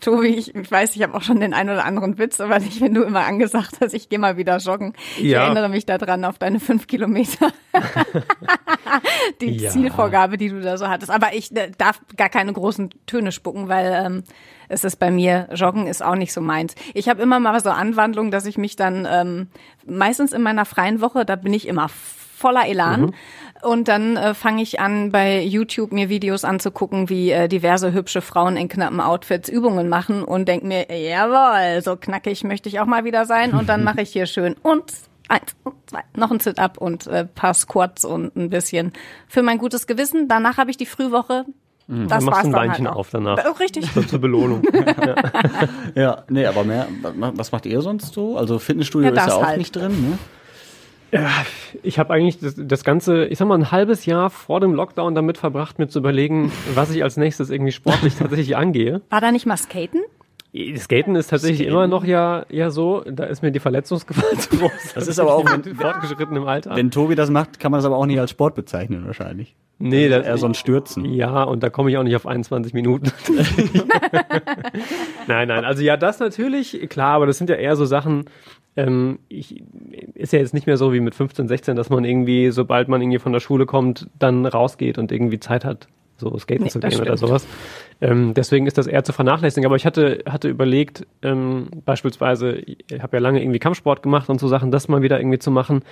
Tobi, ich, ich weiß, ich habe auch schon den einen oder anderen Witz, aber nicht, wenn du immer angesagt hast, ich gehe mal wieder joggen. Ich Ja. erinnere mich daran auf deine fünf Kilometer. die Ja. Zielvorgabe, die du da so hattest. Aber ich äh, darf gar keine großen Töne spucken, weil ähm, es ist bei mir, Joggen ist auch nicht so meins. Ich habe immer mal so Anwandlungen, dass ich mich dann ähm, meistens in meiner freien Woche, da bin ich immer voller Elan. Und dann äh, fange ich an, bei YouTube mir Videos anzugucken, wie äh, diverse hübsche Frauen in knappen Outfits Übungen machen und denk mir, jawohl, so knackig möchte ich auch mal wieder sein. Und dann mache ich hier schön und eins und zwei, noch ein Sit-up und äh, paar Squats und ein bisschen für mein gutes Gewissen. Danach habe ich die Frühwoche. Das Mhm. Dann machst war's du ein dann Beinchen halt auch. auf danach. Oh, richtig. So zur Belohnung. Ja, nee, aber mehr, wa- was macht ihr sonst so? Also Fitnessstudio Ja, ist das ja auch halt. nicht drin, ne? Ich habe eigentlich das, das ganze, ich sag mal, ein halbes Jahr vor dem Lockdown damit verbracht, mir zu überlegen, was ich als nächstes irgendwie sportlich tatsächlich angehe. War da nicht mal Skaten? Skaten ist tatsächlich Skaten. immer noch ja, ja so, da ist mir die Verletzungsgefahr zu groß. Das ist aber auch, in fortgeschrittenem Alter. Wenn Tobi das macht, kann man das aber auch nicht als Sport bezeichnen, wahrscheinlich. nee, das Eher so ein Stürzen. Ja, und da komme ich auch nicht auf 21 Minuten. nein, nein, also ja, das natürlich, klar, aber das sind ja eher so Sachen, ähm, ich, ist ja jetzt nicht mehr so wie mit 15, 16, dass man irgendwie, sobald man irgendwie von der Schule kommt, dann rausgeht und irgendwie Zeit hat, so skaten Nee, zu gehen oder sowas. Ähm, deswegen ist das eher zu vernachlässigen. Aber ich hatte, hatte überlegt, ähm, beispielsweise, ich habe ja lange irgendwie Kampfsport gemacht und so Sachen, das mal wieder irgendwie zu machen.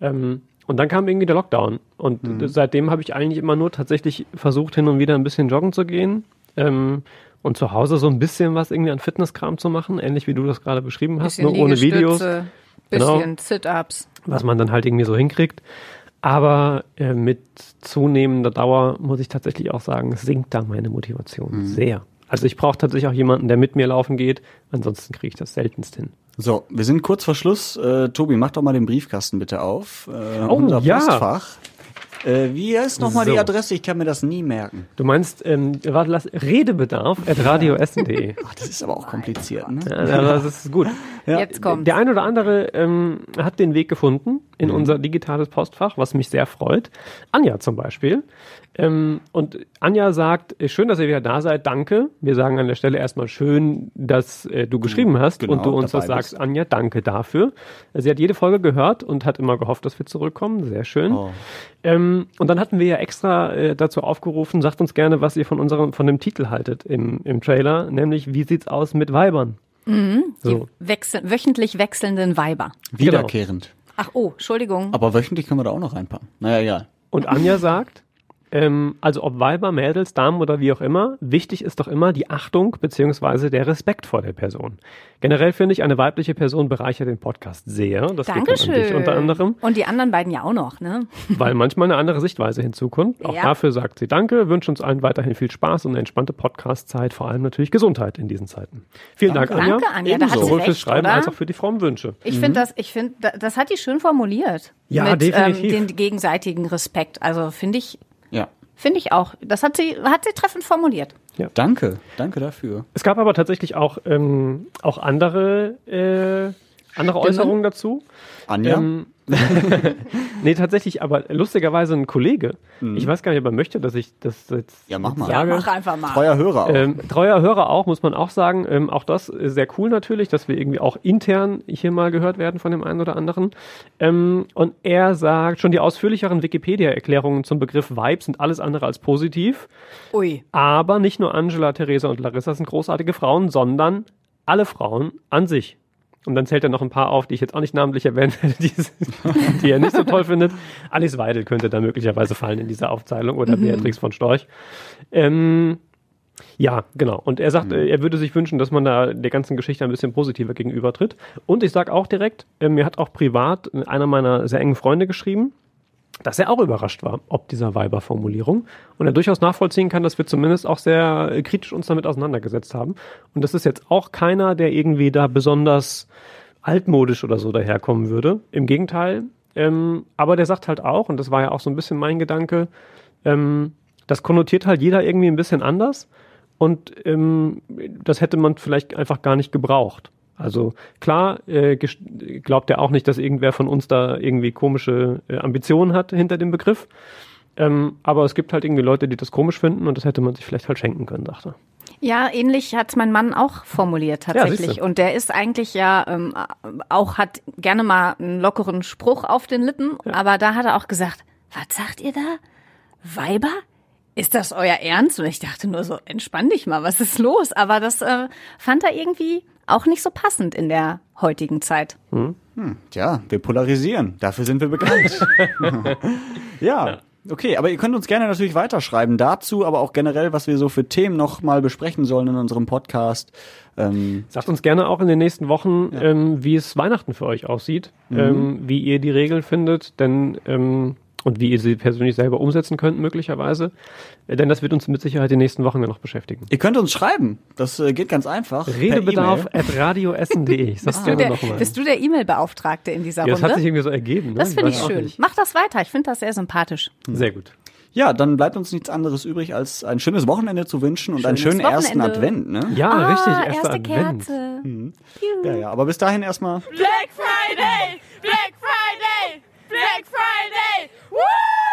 Ähm, und dann kam irgendwie der Lockdown. Und seitdem habe ich eigentlich immer nur tatsächlich versucht, hin und wieder ein bisschen joggen zu gehen. Ähm, und zu Hause so ein bisschen was irgendwie an Fitnesskram zu machen, ähnlich wie du das gerade beschrieben hast, nur ohne Videos, Genau. bisschen Sit-ups. was man dann halt irgendwie so hinkriegt. Aber äh, mit zunehmender Dauer muss ich tatsächlich auch sagen, sinkt da meine Motivation sehr. Also ich brauche tatsächlich auch jemanden, der mit mir laufen geht. Ansonsten kriege ich das seltenst hin. So, wir sind kurz vor Schluss. Äh, Tobi, mach doch mal den Briefkasten bitte auf. Äh, Oh, unser ja. Postfach. Äh, wie heißt nochmal So. die Adresse? Ich kann mir das nie merken. Du meinst, ähm, warte, lass, Redebedarf at radioessen.de. Ach, das ist aber auch kompliziert, ne? Ja, das ist gut. Ja. Jetzt kommt. Der ein oder andere ähm, hat den Weg gefunden. In unser digitales Postfach, was mich sehr freut. Anja zum Beispiel. Ähm, und Anja sagt, äh, schön, dass ihr wieder da seid, danke. Wir sagen an der Stelle erstmal schön, dass äh, du geschrieben hast genau, und du uns das sagst, bist. Anja, danke dafür. Sie hat jede Folge gehört und hat immer gehofft, dass wir zurückkommen. Sehr schön. Oh. Ähm, und dann hatten wir ja extra äh, dazu aufgerufen, sagt uns gerne, was ihr von unserem, von dem Titel haltet im, im Trailer, nämlich wie sieht's aus mit Weibern? So. Wechsel, wöchentlich wechselnden Weiber. Wiederkehrend. Ach oh, Entschuldigung. Aber wöchentlich können wir da auch noch reinpacken. Naja, ja. Und Anja sagt, ähm, also ob Weiber, Mädels, Damen oder wie auch immer, wichtig ist doch immer die Achtung beziehungsweise der Respekt vor der Person. Generell finde ich, eine weibliche Person bereichert den Podcast sehr. Das geht dann an dich Dankeschön. unter anderem, Und die anderen beiden ja auch noch, ne? weil manchmal eine andere Sichtweise hinzukommt. Auch Ja. dafür sagt sie Danke, wünscht uns allen weiterhin viel Spaß und eine entspannte Podcast-Zeit, vor allem natürlich Gesundheit in diesen Zeiten. Vielen Dank, Anja. Danke, Anja. Da hat sie Sowohl fürs recht, Schreiben oder? als auch für die frommen Wünsche. Ich finde das, ich finde, da- das hat die schön formuliert. Ja, mit, definitiv. Ähm, den gegenseitigen Respekt. Also finde ich, Ja. finde ich auch. Das hat sie, hat sie treffend formuliert. Danke. Danke dafür. Es gab aber tatsächlich auch, ähm, auch andere, äh, andere Äußerungen dazu. Anja? Ähm, nee, tatsächlich, aber lustigerweise ein Kollege. Ich weiß gar nicht, ob er möchte, dass ich das jetzt Ja, mach mal. Ja, sage. mach einfach mal. Treuer Hörer auch. Ähm, treuer Hörer auch, muss man auch sagen. Ähm, auch das ist sehr cool natürlich, dass wir irgendwie auch intern hier mal gehört werden von dem einen oder anderen. Ähm, und er sagt, schon die ausführlicheren Wikipedia-Erklärungen zum Begriff Vibe sind alles andere als positiv. Ui. Aber nicht nur Angela, Theresa und Larissa sind großartige Frauen, sondern alle Frauen an sich. Und dann zählt er noch ein paar auf, die ich jetzt auch nicht namentlich erwähnt werde, die, die er nicht so toll findet. Alice Weidel könnte da möglicherweise fallen in dieser Aufzählung oder Beatrix von Storch. Ähm, ja, genau. Und er sagt, äh, er würde sich wünschen, dass man da der ganzen Geschichte ein bisschen positiver gegenübertritt. Und ich sage auch direkt, äh, mir hat auch privat einer meiner sehr engen Freunde geschrieben, dass er auch überrascht war, ob dieser Weiberformulierung. Und er durchaus nachvollziehen kann, dass wir zumindest auch sehr äh, kritisch uns damit auseinandergesetzt haben. Und das ist jetzt auch keiner, der irgendwie da besonders altmodisch oder so daherkommen würde. Im Gegenteil. Ähm, aber der sagt halt auch, und das war ja auch so ein bisschen mein Gedanke, ähm, das konnotiert halt jeder irgendwie ein bisschen anders. Und ähm, das hätte man vielleicht einfach gar nicht gebraucht. Also klar, äh, glaubt er auch nicht, dass irgendwer von uns da irgendwie komische äh, Ambitionen hat hinter dem Begriff. Ähm, aber es gibt halt irgendwie Leute, die das komisch finden und das hätte man sich vielleicht halt schenken können, sagt er. Ja, ähnlich hat mein Mann auch formuliert tatsächlich. siehste. und der ist eigentlich ja ähm, auch, hat gerne mal einen lockeren Spruch auf den Lippen, aber da hat er auch gesagt, was sagt ihr da? Weiber? Ist das euer Ernst? Und ich dachte nur so, entspann dich mal, was ist los? Aber das äh, fand er irgendwie auch nicht so passend in der heutigen Zeit. Tja, wir polarisieren. Dafür sind wir bekannt. ja. Okay, aber ihr könnt uns gerne natürlich weiterschreiben dazu, aber auch generell, was wir so für Themen noch mal besprechen sollen in unserem Podcast. Ähm, Sagt uns gerne auch in den nächsten Wochen, ähm, wie es Weihnachten für euch aussieht, ähm, wie ihr die Regeln findet, denn ähm, und wie ihr sie persönlich selber umsetzen könnt möglicherweise, Äh, denn das wird uns mit Sicherheit die nächsten Wochen ja noch beschäftigen. ihr könnt uns schreiben. Das äh, geht ganz einfach. Redebedarf E-Mail. at radioessen.de. Ich sag's Bist du, gerne der, nochmal. bist du der E-Mail-Beauftragte in dieser Ja, das Runde? hat sich irgendwie so ergeben. Ne? das finde ich auch schön. Mach das weiter. Ich finde das sehr sympathisch. Sehr gut. Ja, dann bleibt uns nichts anderes übrig, als ein schönes Wochenende zu wünschen und einen Schönes schönen ersten. Advent. Ne? Ja, ah, richtig. erste Erster Advent. Kerze. Ja, ja. Aber bis dahin erstmal Black Friday! Uh!